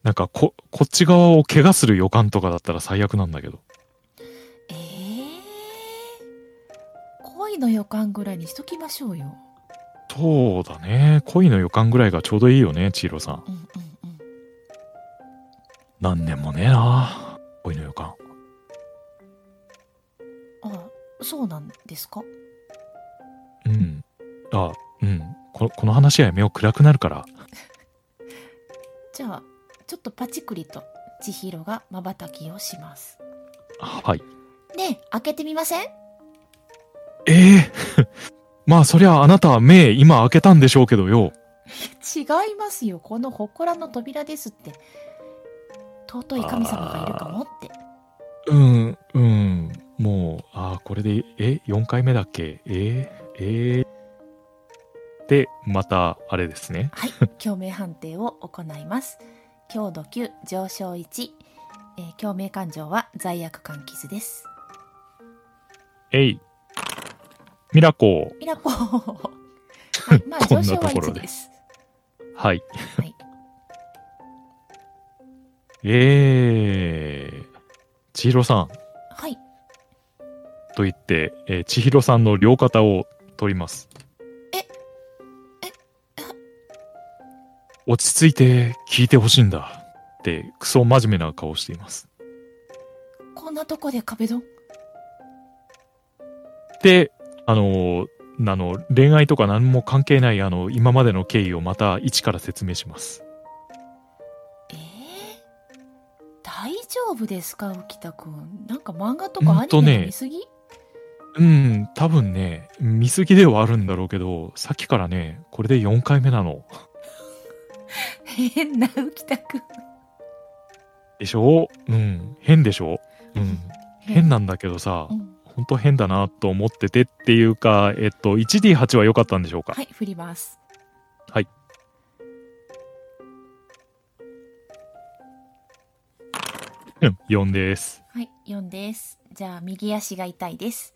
なんかこ、こっち側を怪我する予感とかだったら最悪なんだけど。ええ恋の予感ぐらいにしときましょうよ。そうだね。恋の予感ぐらいがちょうどいいよね、チーロさん。うんうんうん。何年もねえな恋の予感。あ、そうなんですか？うん。あ、うん。ここの話はやめよう。暗くなるから。じゃあ、ちょっとパチクリと千尋が瞬きをします。はい。ねえ、開けてみません？ええ まあそりゃあなたは目今開けたんでしょうけどよ。違いますよ。この祠の扉ですって。尊い神様がいるかもって。うん、うん。もう、ああ、これで、え、4回目だっけ？えー、えー。で、また、あれですね。はい、共鳴判定を行います。強度9、上昇1、えー共鳴感情は罪悪感傷です。えい。ミラコー。ミラコー。はい、まあ上昇は1なところでです。はい。はい えー。千尋さんはい。と言って、えー千尋さんの両肩を取ります。ええ落ち着いて聞いてほしいんだってクソ真面目な顔をしています。こんなとこで壁ドン？で、あの、あの、恋愛とか何も関係ない、あの、今までの経緯をまた一から説明します。えー、大丈夫ですか浮田くん。なんか漫画とかアニメうんとねうん、多分ね、見過ぎではあるんだろうけど、さっきからね、これで4回目なの。変な浮田くん。でしょ？うん、変でしょ？うん、変なんだけどさう、ん。ほんと変だなと思っててっていうか、えっと、1D8 は良かったんでしょうか？はい、振ります。はい。うん、4です。はい、4です。じゃあ、右足が痛いです。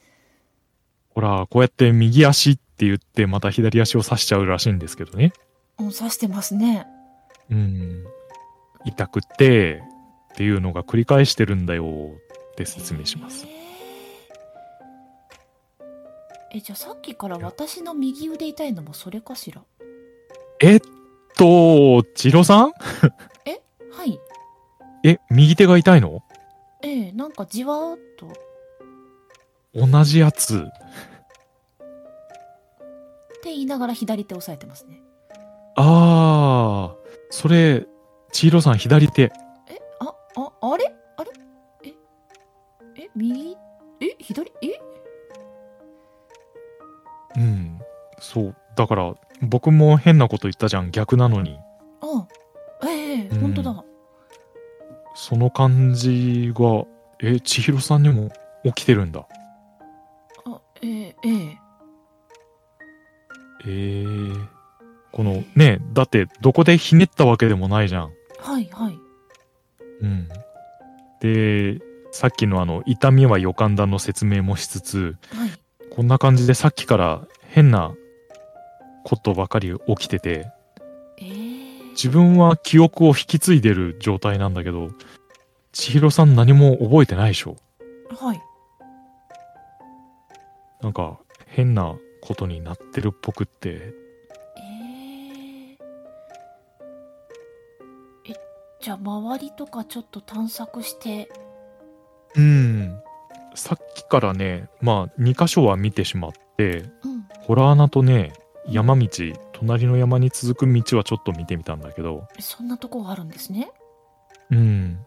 ほら、こうやって右足って言ってまた左足を刺しちゃうらしいんですけどね。うん、刺してますね。うん。痛くてっていうのが繰り返してるんだよって説明します。えーえ、じゃあさっきから私の右腕痛いのもそれかしら？えっと、チロさん？はい。え、右手が痛いの？ええなんかじわーっと。同じやつ。言いながら左手押さえてますね。ああ、それ、千尋さん左手。え、あ、あ、あれ？あれ？え、え、右？え、左？え？うん。そう。だから、僕も変なこと言ったじゃん。逆なのに。あ、ええうん本当だ。その感じが、え、千尋さんにも起きてるんだ。あ、えええええー、このね、だってどこでひねったわけでもないじゃん。はいはい。うん。で、さっきのあの、痛みは予感だの説明もしつつ、はい。こんな感じでさっきから変なことばかり起きてて、ええ自分は記憶を引き継いでる状態なんだけど、千尋さん何も覚えてないでしょ？はい。なんか変なことになってるっぽくって、えええ、じゃあ周りとかちょっと探索して、うん。さっきからね、まあ2箇所は見てしまって、うん。ホラー穴とね、山道、隣の山に続く道はちょっと見てみたんだけど、そんなとこがあるんですね。うん。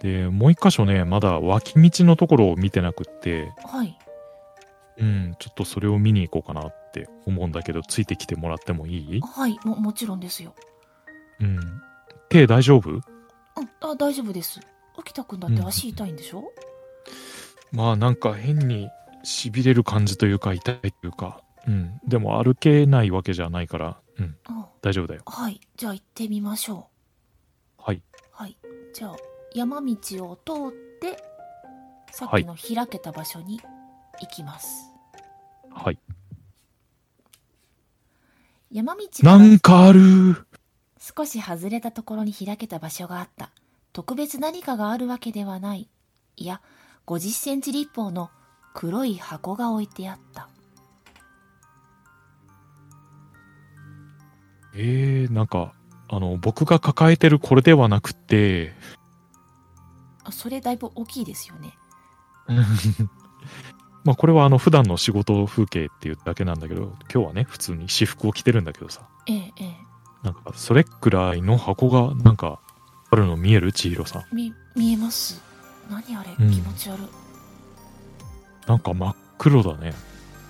で、もう一箇所ね、まだ脇道のところを見てなくって、はい。うん、ちょっとそれを見に行こうかなって思うんだけど、ついてきてもらってもいい？はい。も、もちろんですよ。うん。手大丈夫？うん。あ、大丈夫です。沖田くんだって足痛いんでしょ、まあなんか変に痺れる感じというか痛いというか、うん。でも歩けないわけじゃないから、うん、あ大丈夫だよ。はい。じゃあ行ってみましょはい。う。はい。じゃあ、山道を通って、さっきの開けた場所に行きます。はい。山道なんかある少し外れたところに開けた場所があった。特別何かがあるわけではない。いや、50センチ立方の黒い箱が置いてあった。えー、なんか、あの、僕が抱えてるこれではなくって、あ、それだいぶ大きいですよね。まあこれはあの普段の仕事風景っていうだけなんだけど、今日はね、普通に私服を着てるんだけどさ、ええ、ええ。なんかそれくらいの箱がなんかあるの見える千尋さん。み、見えます。何あれ、うん気持ち悪い。なんか真っ黒だね。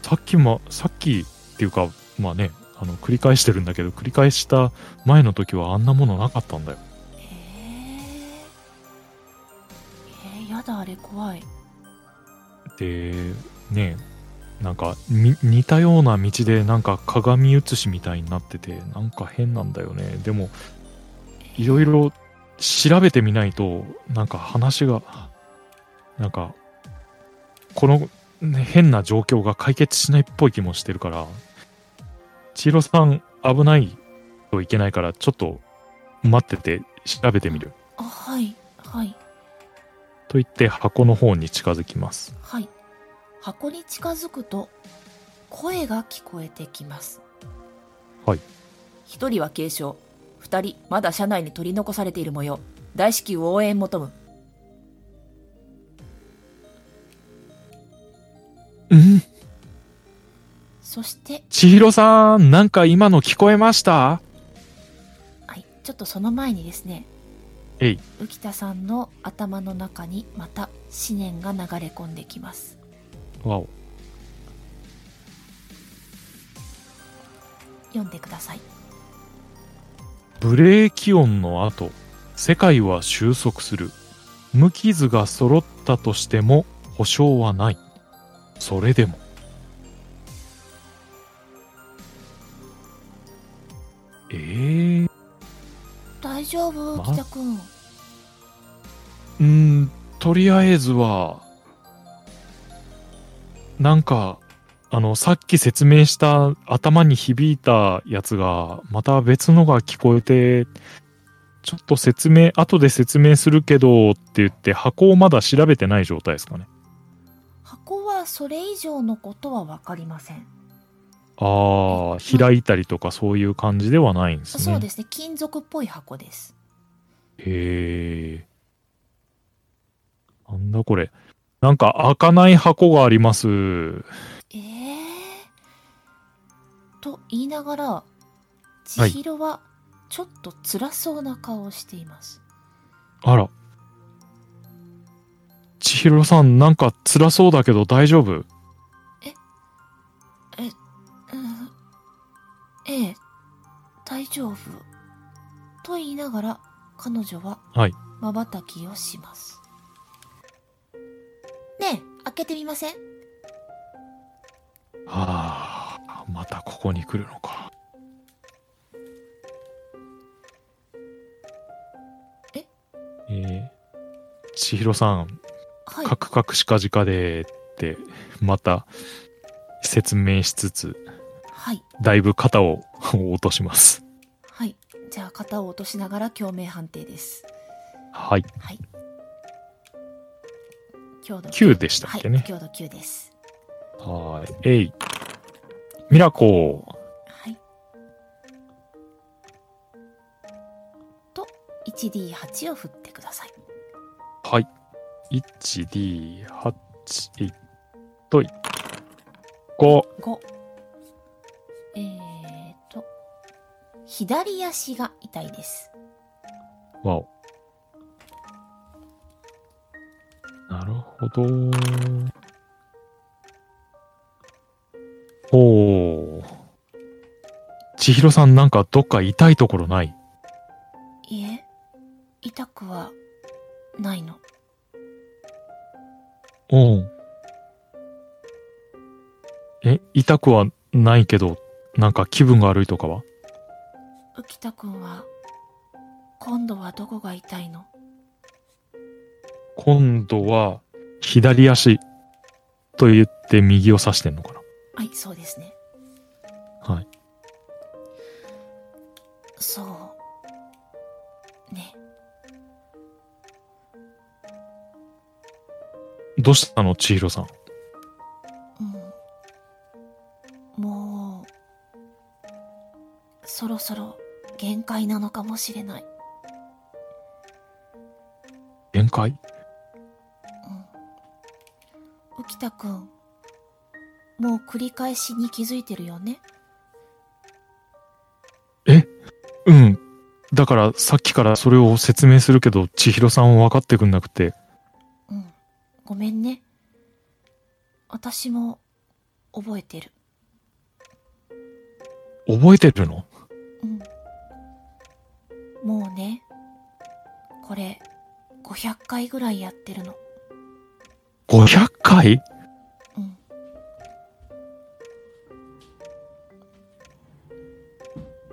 さっきも、さっきっていうか、まあね、あの、繰り返してるんだけど、繰り返した前の時はあんなものなかったんだよ。えええー、やだ、あれ怖い。で、ね、なんか、み似たような道でなんか鏡写しみたいになってて、なんか変なんだよね。でも、いろいろ調べてみないと、なんか話が、なんか、この、ね、変な状況が解決しないっぽい気もしてるから、千尋さん危ないといけないから、ちょっと待ってて調べてみる。あ、はい、はい、と言って箱の方に近づきます。はい。箱に近づくと、声が聞こえてきます。はい。一人は軽傷。二人、まだ車内に取り残されている模様。大至急応援求む。うんそして、千尋さん、なんか今の聞こえました？はい、ちょっとその前にですね、えい。浮田さんの頭の中にまた思念が流れ込んできます。わお。読んでください。ブレーキ音の後、世界は収束する。無傷が揃ったとしても保証はない。それでも。えー、大丈夫？ま浮田くん。うーん、とりあえずは、なんか、あの、さっき説明した頭に響いたやつが、また別のが聞こえて、ちょっと説明、後で説明するけどって言って箱をまだ調べてない状態ですかね。箱はそれ以上のことはわかりません。ああ、開いたりとかそういう感じではないんですね。そうですね。金属っぽい箱です。へえ。なんだこれ。なんか開かない箱があります。ええと言いながら千尋はちょっと辛そうな顔をしています、あら。千尋さん、なんか辛そうだけど大丈夫？うん、ええ大丈夫と言いながら彼女ははい。まばたきをしますねえ開けてみません？はあ、またここに来るのか。え？えー、千尋さん、はい。カクカクしかじかでって、また説明しつつ、はい。だいぶ肩を落とします。はい。じゃあ型を落としながら共鳴判定です。はい。はい強度9でしたっけねはい強度9ですはい。えい。ミラコはいと 1D8 を振ってくださいはい。1D8、えいとい。5。5えーと左足が痛いですわお。なるほど。おー。千尋さんなんかどっか痛いところない？いえ痛くはないの。おう。え、痛くはないけど、なんか気分が悪いとかは？浮田くんは今度はどこが痛いの？今度は左足と言って右を指してんのかはいそうですね。なはい。そう。ね。どうしたの千尋さん？うん。もうそろそろ限界なのかもしれない。限界？うん浮田くんもう繰り返しに気づいてるよね？うん。だからさっきからそれを説明するけど、千尋さんは分かってくんなくて。うん。ごめんね。私も覚えてる。覚えてるの？うん。もうねこれ500回ぐらいやってるの ?500 回？うん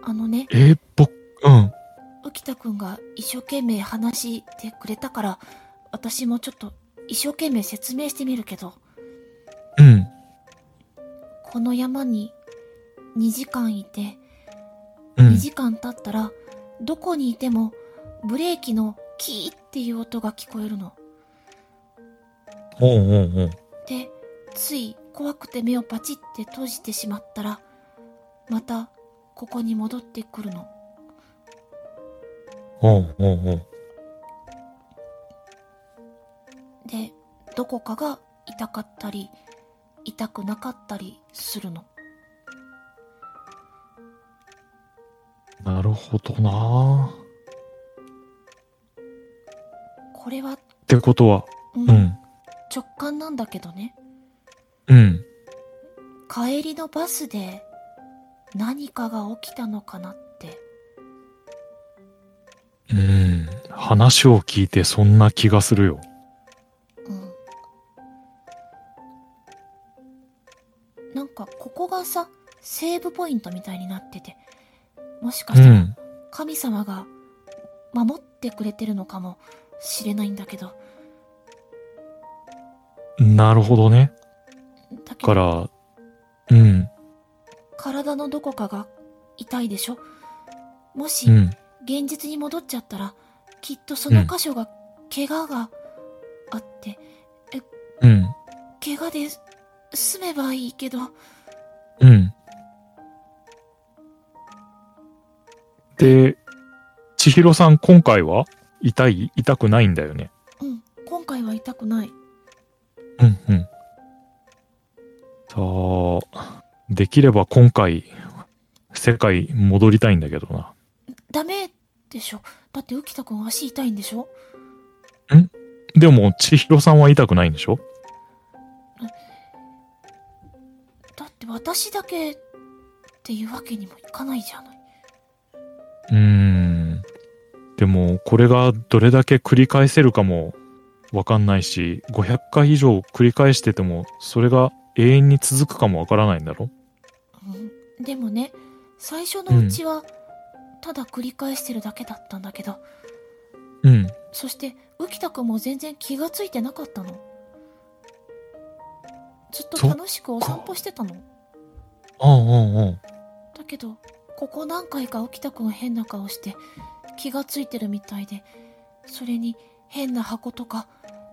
あのねえー、僕、うん。浮田くんが一生懸命話してくれたから私もちょっと一生懸命説明してみるけどうん。この山に2時間いて2うん。時間経ったらどこにいてもブレーキのキーっていう音が聞こえるのおうおうおう。でつい怖くて目をパチって閉じてしまったらまたここに戻ってくるのおうおうおう。でどこかが痛かったり痛くなかったりするのなるほどなこれは、ってことは、うんうん。直感なんだけどねうん。帰りのバスで何かが起きたのかなってうん。話を聞いてそんな気がするよ。うんなんかここがさセーブポイントみたいになっててもしかうしたらん。神様が守ってくれてるのかもしれないんだけどなるほどね。だけどから、うん。体のどこかが痛いでしょ？もしうん。現実に戻っちゃったらきっとその箇所が怪我があって、うん。怪我で済めばいいけどうん。で、千尋さん今回は痛い？痛くないんだよね。うん今回は痛くないうんうん。さあ、できれば今回世界戻りたいんだけどな。ダメでしょ。だって浮田くん足痛いんでしょ？でも、千尋さんは痛くないんでしょ？だって私だけっていうわけにもいかないじゃない。うーん。でも、これがどれだけ繰り返せるかもわかんないし、500回以上繰り返してても、それが永遠に続くかもわからないんだろ？うん、でもね、最初のうちは、ただ繰り返してるだけだったんだけど、うん。そして浮田くんも全然気がついてなかったの。ずっと楽しくお散歩してたの。ああ、ああ、あだけど、ここ何回か浮田くん変な顔して気がついてるみたいで、それに変な箱とか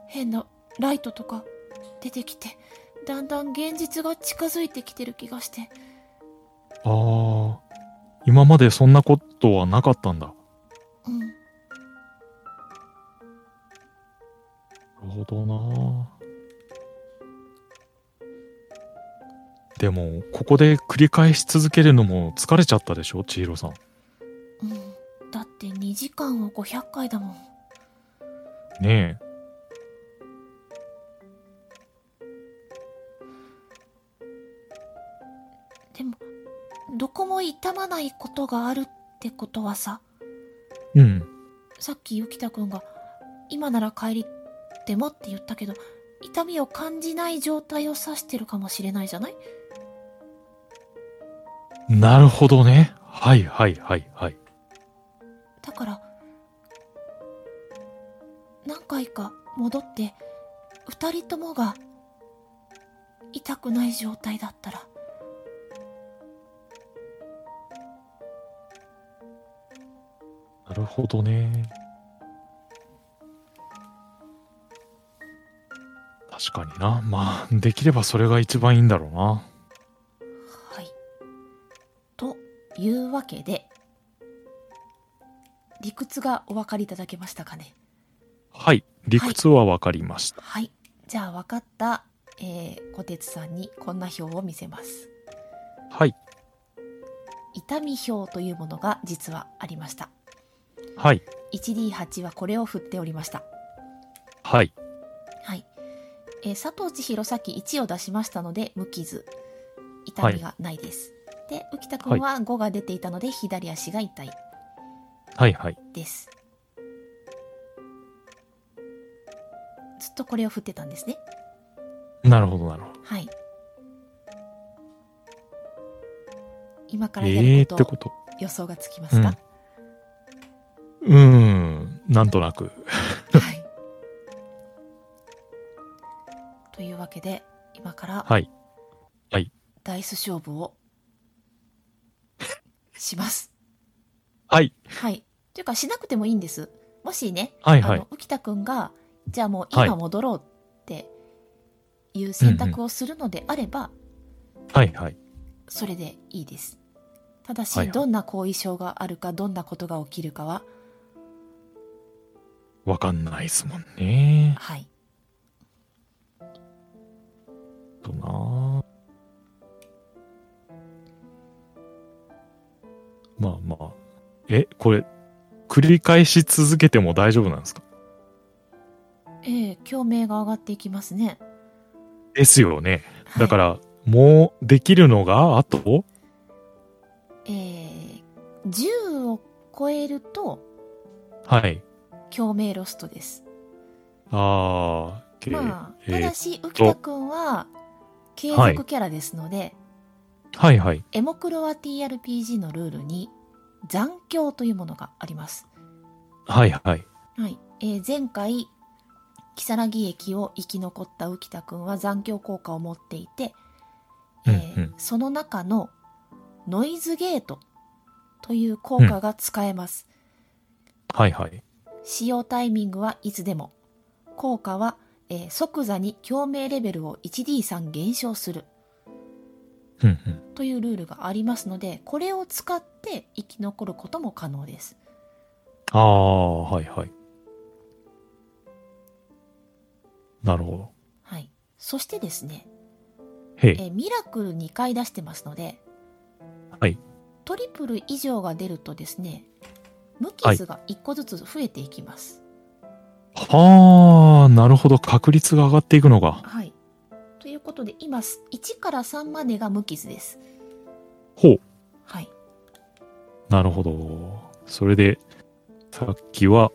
変なライトとか出てきて、だんだん現実が近づいてきてる気がして、あ。ああ。今までそんなことはなかったんだ。うん。なるほどな。でも、ここで繰り返し続けるのも疲れちゃったでしょ？千尋さん。うん。だって2時間を500回だもん。ねで痛まないことがあるってことはさ、え。うん。さっき浮田くんが、今なら帰りってもって言ったけど、痛みを感じない状態を指してるかもしれないじゃない？なるほどね。はいはいはいはい。だから、何回か戻って、二人ともが痛くない状態だったら、るほどね。確かにな。まあ、できればそれが一番いいんだろうな。はい。というわけで、理屈がお分かりいただけましたかね？はい。理屈はわかりました。はい。じゃあ分かった、えー、小鉄さんにこんな表を見せます。はい。痛み表というものが実はありました。はい。1D8 はこれを振っておりました。はい。はい。えー佐藤千尋さっき1を出しましたので、無傷。痛みがないです。で、浮田くんは5が出ていたので、左足が痛いはいはい。です。ずっとこれを振ってたんですね。なるほどなるほど。はい。今からえやえー、ること。予想がつきますか、うーん。なんとなく。はい。というわけで、今から、はい。はい。ダイス勝負をします。はい。はい。というか、しなくてもいいんです。もしね、はいはいあの、浮田くんが、じゃあもうはい今戻ろうっていう選択をするのであれば、はいはい。それでいいです。ただし、はいはいどんな後遺症があるか、どんなことが起きるかは、わかんないですもんね。はい。となまあまあ。え、これ、繰り返し続けても大丈夫なんですか？ええ共鳴が上がっていきますね。ですよね。はいだから、もうできるのが、あとえー、10を超えるとはい。共鳴ロストです。あー、けまあ、えーただし、浮田くんは継続キャラですので、はいはい。エモクロア TRPG のルールに残響というものがあります。はいはい。はい。えー前回、如月駅を生き残った浮田くんは残響効果を持っていて、えーうんうんその中のノイズゲートという効果が使えます。はいはい。使用タイミングはいつでも。効果は、えー即座に共鳴レベルを 1D3 減少する。というルールがありますので、これを使って生き残ることも可能です。ああ、はいはい。なるほど。はい。そしてですね。えーミラクル2回出してますので、はい。トリプル以上が出るとですね無傷が1個ずつ増えていきますはあ、なるほど。確率が上がっていくのか。はい、ということで今1から3までが無傷ですほう。はいなるほど。それで、さっきは、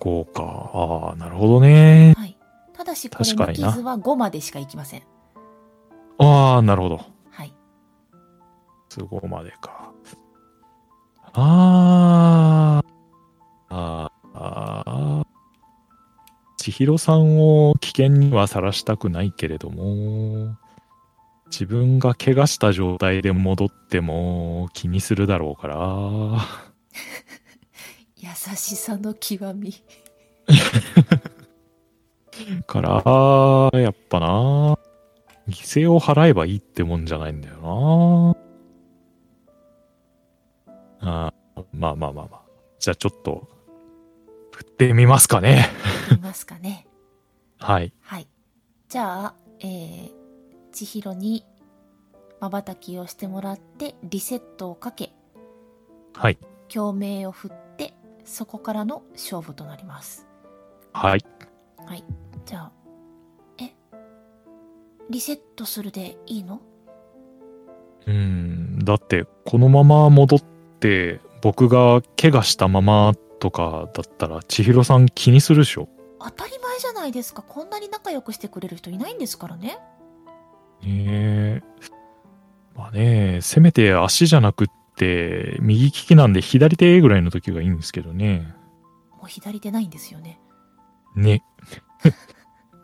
5か。ああ、なるほどね。はいただしこれ無傷は5までしかいきませんああ、なるほど。はい5までか。ああ、あーあー。千尋さんを危険にはさらしたくないけれども、自分が怪我した状態で戻っても気にするだろうから、優しさの極み から、やっぱな、犠牲を払えばいいってもんじゃないんだよな。あーまあまあまあまあ。じゃあちょっと、振ってみますかね。いますかねはい。はいじゃあえー、千尋にまばたきをしてもらってリセットをかけはい。共鳴を振ってそこからの勝負となりますはい。はいじゃあえリセットするでいいの？うん。だって、このまま戻って、僕が怪我したままとかだったら、千尋さん気にするでしょ。当たり前じゃないですかこんなに仲良くしてくれる人いないんですからねねえ。まあね、せめて足じゃなくって、右利きなんで左手ぐらいの時がいいんですけどね。もう左手ないんですよねね。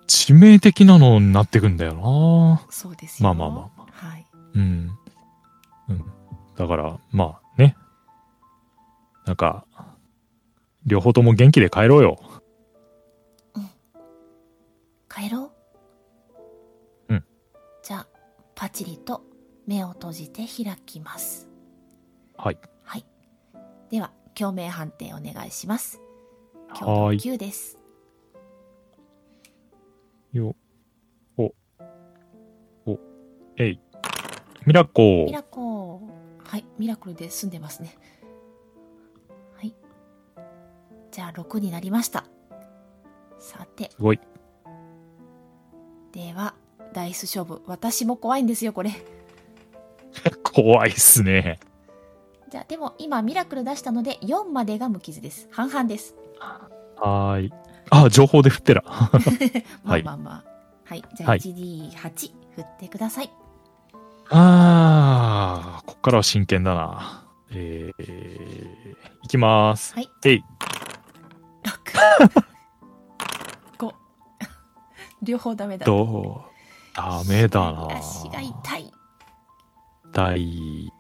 致命的なのになってくんだよな。そうですよまあまあまあまはいうん。うん。だから、まあね。なんか、両方とも元気で帰ろうよ。帰ろう？うん。じゃあパチリと目を閉じて開きます。はい。はい。では共鳴判定お願いします。はい。9です。よ、お、お、えい。ミラコミラコはいミラクルで済んでますねじゃあ6になりましたさてすごい。ではダイス勝負私も怖いんですよこれ 怖いっすね。じゃあでも今ミラクル出したので4までが無傷です半々ですはーい。あ、情報で振ってら。まはいあまあまあはいじゃあはい 1D8 振ってください、あー、こっからは真剣だな。えー、いきます。はいえい。6 5 両方ダメだ。どう？ダメだな。足が痛い。痛い。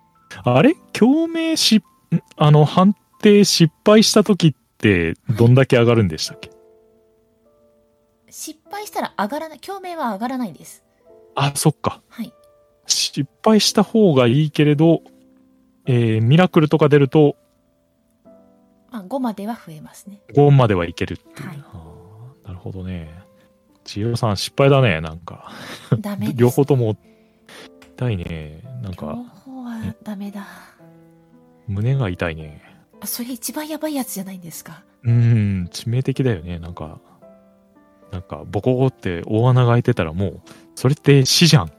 あれ？共鳴し、ん？あの、判定失敗した時って、どんだけ上がるんでしたっけ、失敗したら上がらない。共鳴は上がらないです。あ、そっか。はい。失敗した方がいいけれど、えーミラクルとか出るとまあ5までは増えますね5まではいけるっていう。はいなるほどね。千尋さん失敗だね、なんか。ダメ 両方とも痛いね。なん両か、方はダメだ胸が痛いね。あそれ一番やばいやつじゃないんですかうん、致命的だよね。なんか、なんか、ボコボコって大穴が開いてたらもう、それって死じゃん。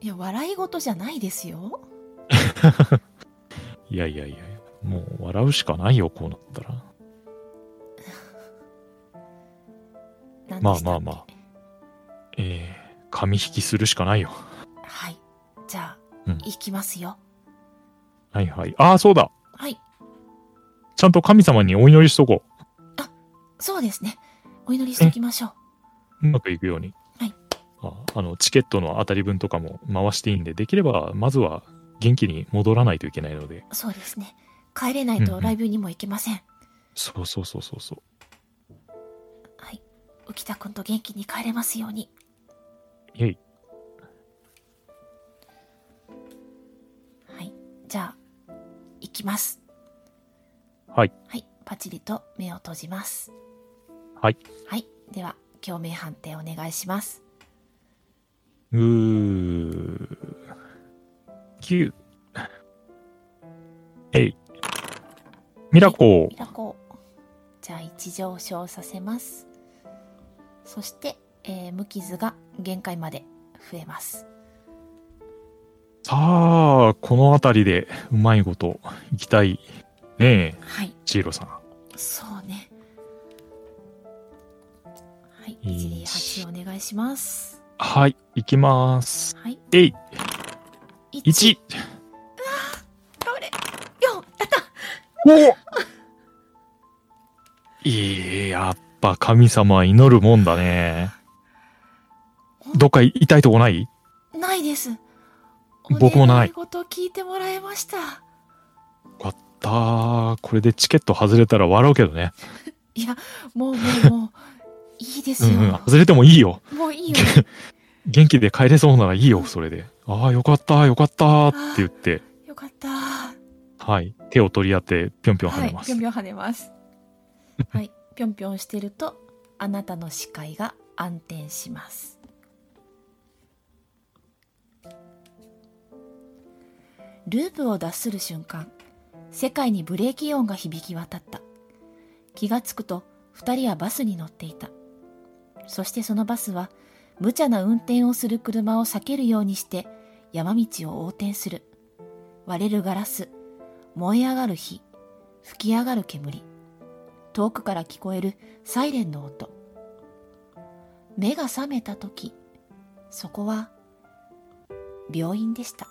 いや笑い事じゃないですよ いやいやいや、もう笑うしかないよ、こうなったら。まあまあまあえー、紙引きするしかないよ。はいじゃあ、うんいきますよはいはい。ああ、そうだ。はいちゃんと神様にお祈りしとこそうですねお祈りしておきましょうう。うまくいくように。はいあ。あの、チケットの当たり分とかも回していいんで、できれば、まずは元気に戻らないといけないので。そうですね帰れないうんうん。とライブにも行けません、そうそうそうそうそう。はい。浮田くんと元気に帰れますように。イェイ。はい。じゃあ行きます。はい。はい。パチリと目を閉じます。はい。はい。では共鳴判定お願いします。うー。9。えい。ミラコ。ミラコ。じゃあ1上昇させます。そして、えー無傷が限界まで増えます。さあ、この辺りでうまいこといきたいね。え、はい。チーロさん。そうね。はいいいし 1D8 お願いします。はい、いきます。はい。えい、1 1。おいい、やっぱ神様は祈るもんだね。どっか痛いとこない？ないです僕もないお願事聞いてもらえましたよかった。これでチケット外れたら笑うけどね。いやもうもうもういいですよ、うんうん。外れてもいいよ。もういいよ 元気で帰れそうならいいよ、それで。ああ、よかった、よかったって言って、はい。手を取り合って、ぴょんぴょん跳ねます。ぴょんぴょん跳ねます。はい。ぴょんぴょんしてるとあなたの視界が暗転します。ループを脱する瞬間世界にブレーキ音が響き渡った。気がつくと二人はバスに乗っていた。そしてそのバスは無茶な運転をする車を避けるようにして山道を横転する。割れるガラス燃え上がる火吹き上がる煙遠くから聞こえるサイレンの音。目が覚めた時そこは病院でした。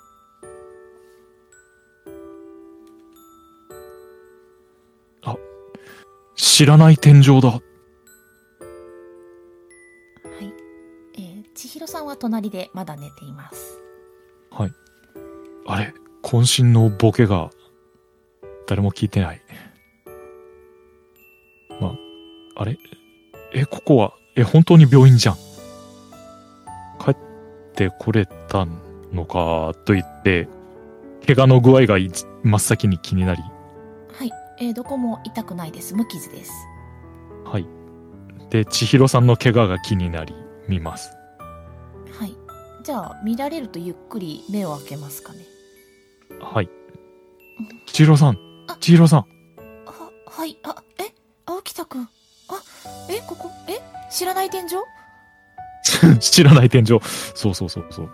知らない天井だ。はい、えー、千尋さんは隣でまだ寝ています。はい。あれ渾身のボケが、誰も聞いてない。ま、あれ？え、ここは、え、本当に病院じゃん。帰ってこれたのか、と言って、怪我の具合が真っ先に気になり、はい、えー、どこも痛くないです無傷ですはい。で、千尋さんの怪我が気になり、見ます。はいじゃあ見られるとゆっくり目を開けますかねはい。千尋さんあ、千尋さん。あはいあえ青北くんあえここえ知らない天井？知らない天井。そうそうそうそう。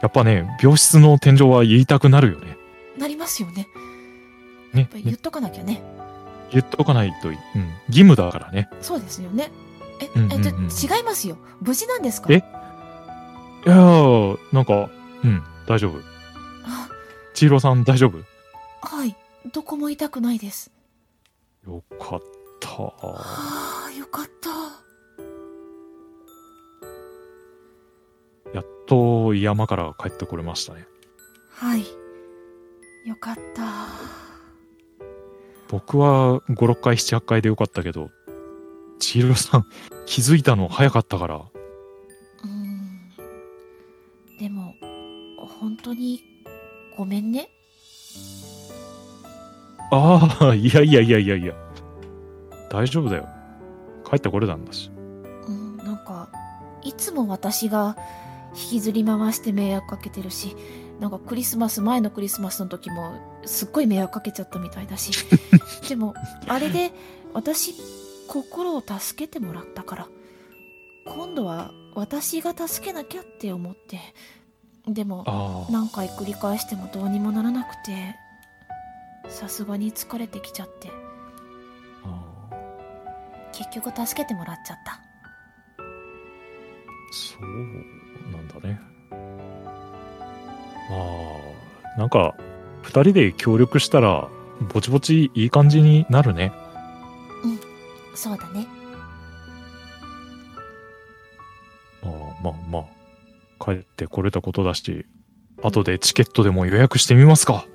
やっぱね、病室の天井は言いたくなるよね。なりますよねやねっぱり言っとかなきゃね言っとかないといい。うん。義務だからね。そうですよねえ、うんうんうんえじゃ違いますよ無事なんですか？え？いやー、なんか、うん、大丈夫。あ千尋さん大丈夫？はいどこも痛くないです。よかった。はあよかった。やっと山から帰ってこれましたね。はいよかった。僕は5、6回、7、8回でよかったけど、千尋さん気づいたの早かったから、うん。でも本当にごめんねああ、いやいやいやいやいや。大丈夫だよ。帰ってこれたんだし。うんなんかいつも私が引きずり回して迷惑かけてるしなんかクリスマス前のクリスマスの時もすっごい迷惑かけちゃったみたいだし でもあれで私心を助けてもらったから今度は私が助けなきゃって思ってでも。何回繰り返してもどうにもならなくてさすがに疲れてきちゃって。あ結局助けてもらっちゃった。そうなんだね。ああ、なんか、二人で協力したら、ぼちぼちいい感じになるね。そうだね。ああまあまあ、帰ってこれたことだし、後でチケットでも予約してみますか。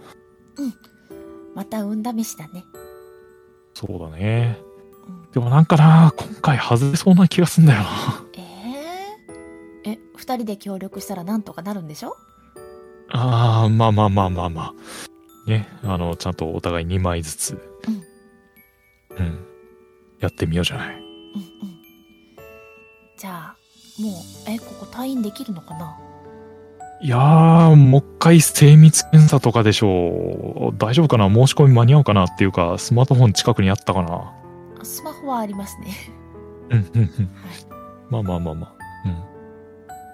また運試しだねそうだね。うんでもなんかな、今回外れそうな気がすんだよな。えええ二人で協力したらなんとかなるんでしょ？ああ、まあまあまあまあまあ。ね、あの、ちゃんとお互い2枚ずつ。うん。やってみようじゃない。うんうんじゃあもうえここ退院できるのかな？いやー、もう一回精密検査とかでしょう。大丈夫かな？申し込み間に合うかなっていうか、スマートフォン近くにあったかな？あスマホはありますね。うん、うん、うん。はい。まあまあまあまあ。うん。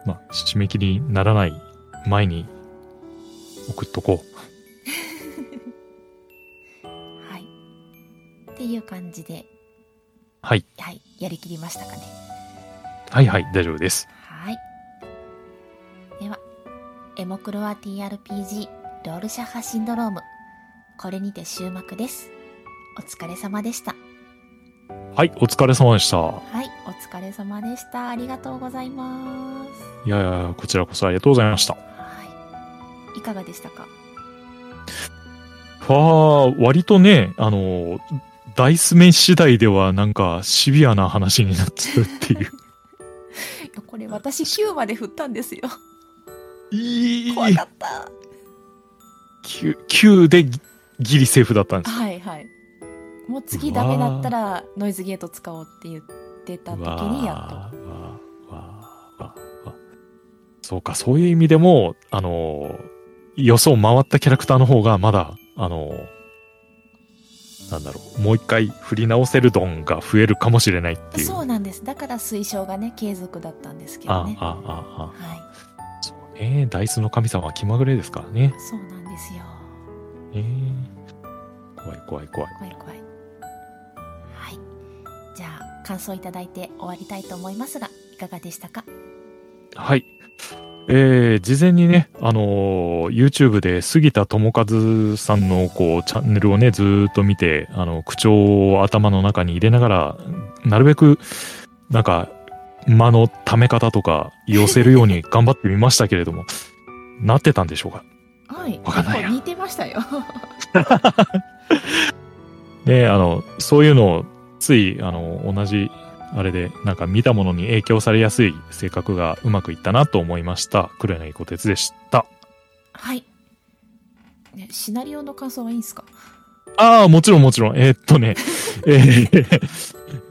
まあ、締め切りにならない前に送っとこ はい。っていう感じで、う。はい。はい。やりきりましたかね。はいはい、大丈夫です。はい。では、エモクロア TRPG ロールシャッハシンドローム。これにて終幕です。お疲れ様でした。はい、お疲れ様でした。はい。お疲れ様でした。ありがとうございます。いやいや、こちらこそありがとうございました。はい。いかがでしたか？わあ、割とね、あの、ダイス面次第ではなんかシビアな話になっちゃうっていう。これ私9まで振ったんですよ。いい怖かった。9, 9でギギリセーフだったんです。はいはい。もう次ダメだったらノイズゲート使おうって言ってた時にやっわあわあわあわあそうか、そういう意味でも、あの、予想回ったキャラクターの方がまだ、あの、なんだろう、もう一回振り直せるドンが増えるかもしれないってと。いう。そうなんです。だから推奨がね、継続だったんですけどね。ああ、ああ、あはあ。そうね。ダイスの神様は気まぐれですからねい。。そうなんですよ。えー、怖い怖い怖い。怖い怖い。はい。じゃあ、感想いただいて終わりたいと思いますが、いかがでしたか？はい。えー、事前にね、あのー YouTube で杉田智和さんのこうチャンネルをね、ずーっと見て、あの、口調を頭の中に入れながら、なるべく、なんか、間の溜め方とか寄せるように頑張ってみましたけれども、なってたんでしょうか？はい。わかんないや似てましたよ。ねあの、そういうのを、つい、あの、同じ、あれで、なんか見たものに影響されやすい性格がうまくいったなと思いました。黒柳小鉄でした。はい。ね、シナリオの感想はいいんすか？ああ、もちろんもちろん。えーっとね、えー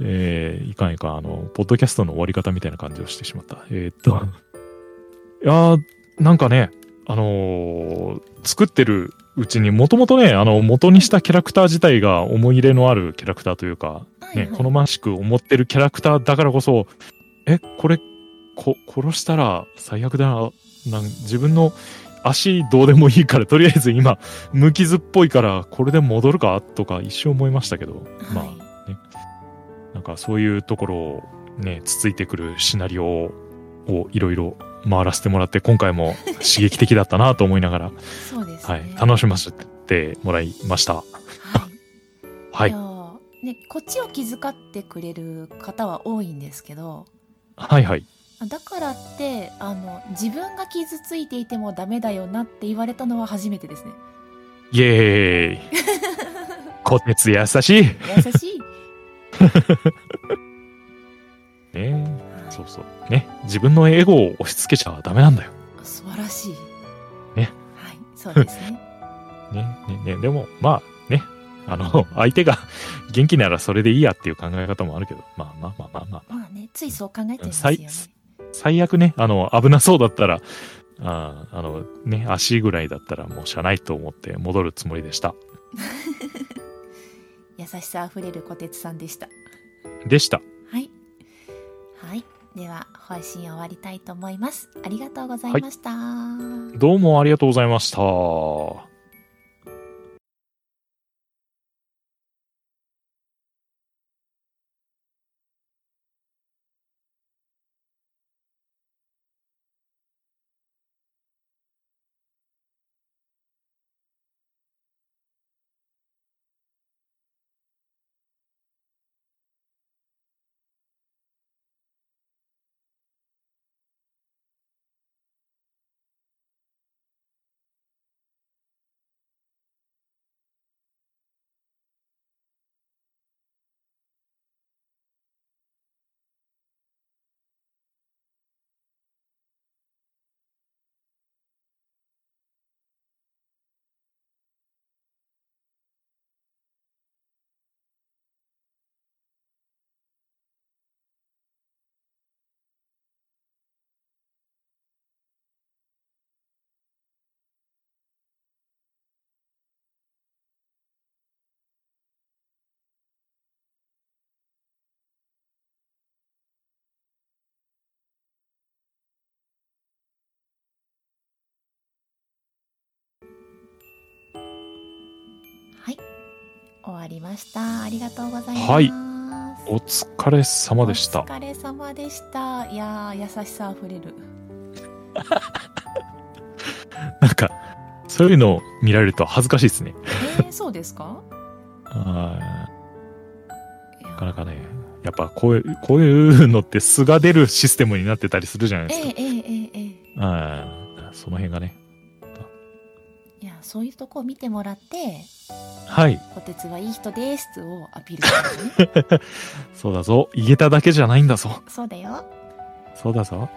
えーいかんいかん、あの、ポッドキャストの終わり方みたいな感じをしてしまった。えーっと、いやーなんかね、あのー作ってるうちにもともとね、あの、元にしたキャラクター自体が思い入れのあるキャラクターというか、はい、ね、はい。好ましく思ってるキャラクターだからこそ、え、これ、こ、殺したら最悪だな。なん自分の足どうでもいいから、とりあえず今、無傷っぽいから、これで戻るかとか一瞬思いましたけど、まあ、はいなんかそういうところをね、つついてくるシナリオをいろいろ回らせてもらって、今回も刺激的だったなと思いながら、そうですね。はい、楽しませてもらいました。はい。はいね、こっちを気遣ってくれる方は多いんですけど、はいはい。だからって、あの、自分が傷ついていてもダメだよなって言われたのは初めてですね。イエーイ。こてつ優しい。ね優しい。えはいそうそう。ね。自分のエゴを押し付けちゃダメなんだよ。素晴らしい。ね。はい、そうですね。ね。ね。ね。でも、まあ、ね。あの、相手が元気ならそれでいいやっていう考え方もあるけど、まあまあまあまあまあ、まあね、ついそう考えちゃいますよ最ね。最悪ね、あの、危なそうだったら、あーあの、ね、足ぐらいだったらもうしゃないと思って戻るつもりでした。優しさあふれる小鉄さんでした。でした。はい。はい。では、配信終わりたいと思います。ありがとうございました。どうもありがとうございました。終わりました。ありがとうございます、はい、お疲れ様でした。お疲れ様でした。いや優しさあふれる。なんかそういうのを見られると恥ずかしいですね。えー、そうですか？なかなかねやっぱこういうこういうのって素が出るシステムになってたりするじゃないですか、えー、えー、え、えー、あその辺がねそういうとこを見てもらって、はい。こてつはいい人ですをアピールするのね。そうだぞ。言えただけじゃないんだぞ。そうだよ。そうだぞ。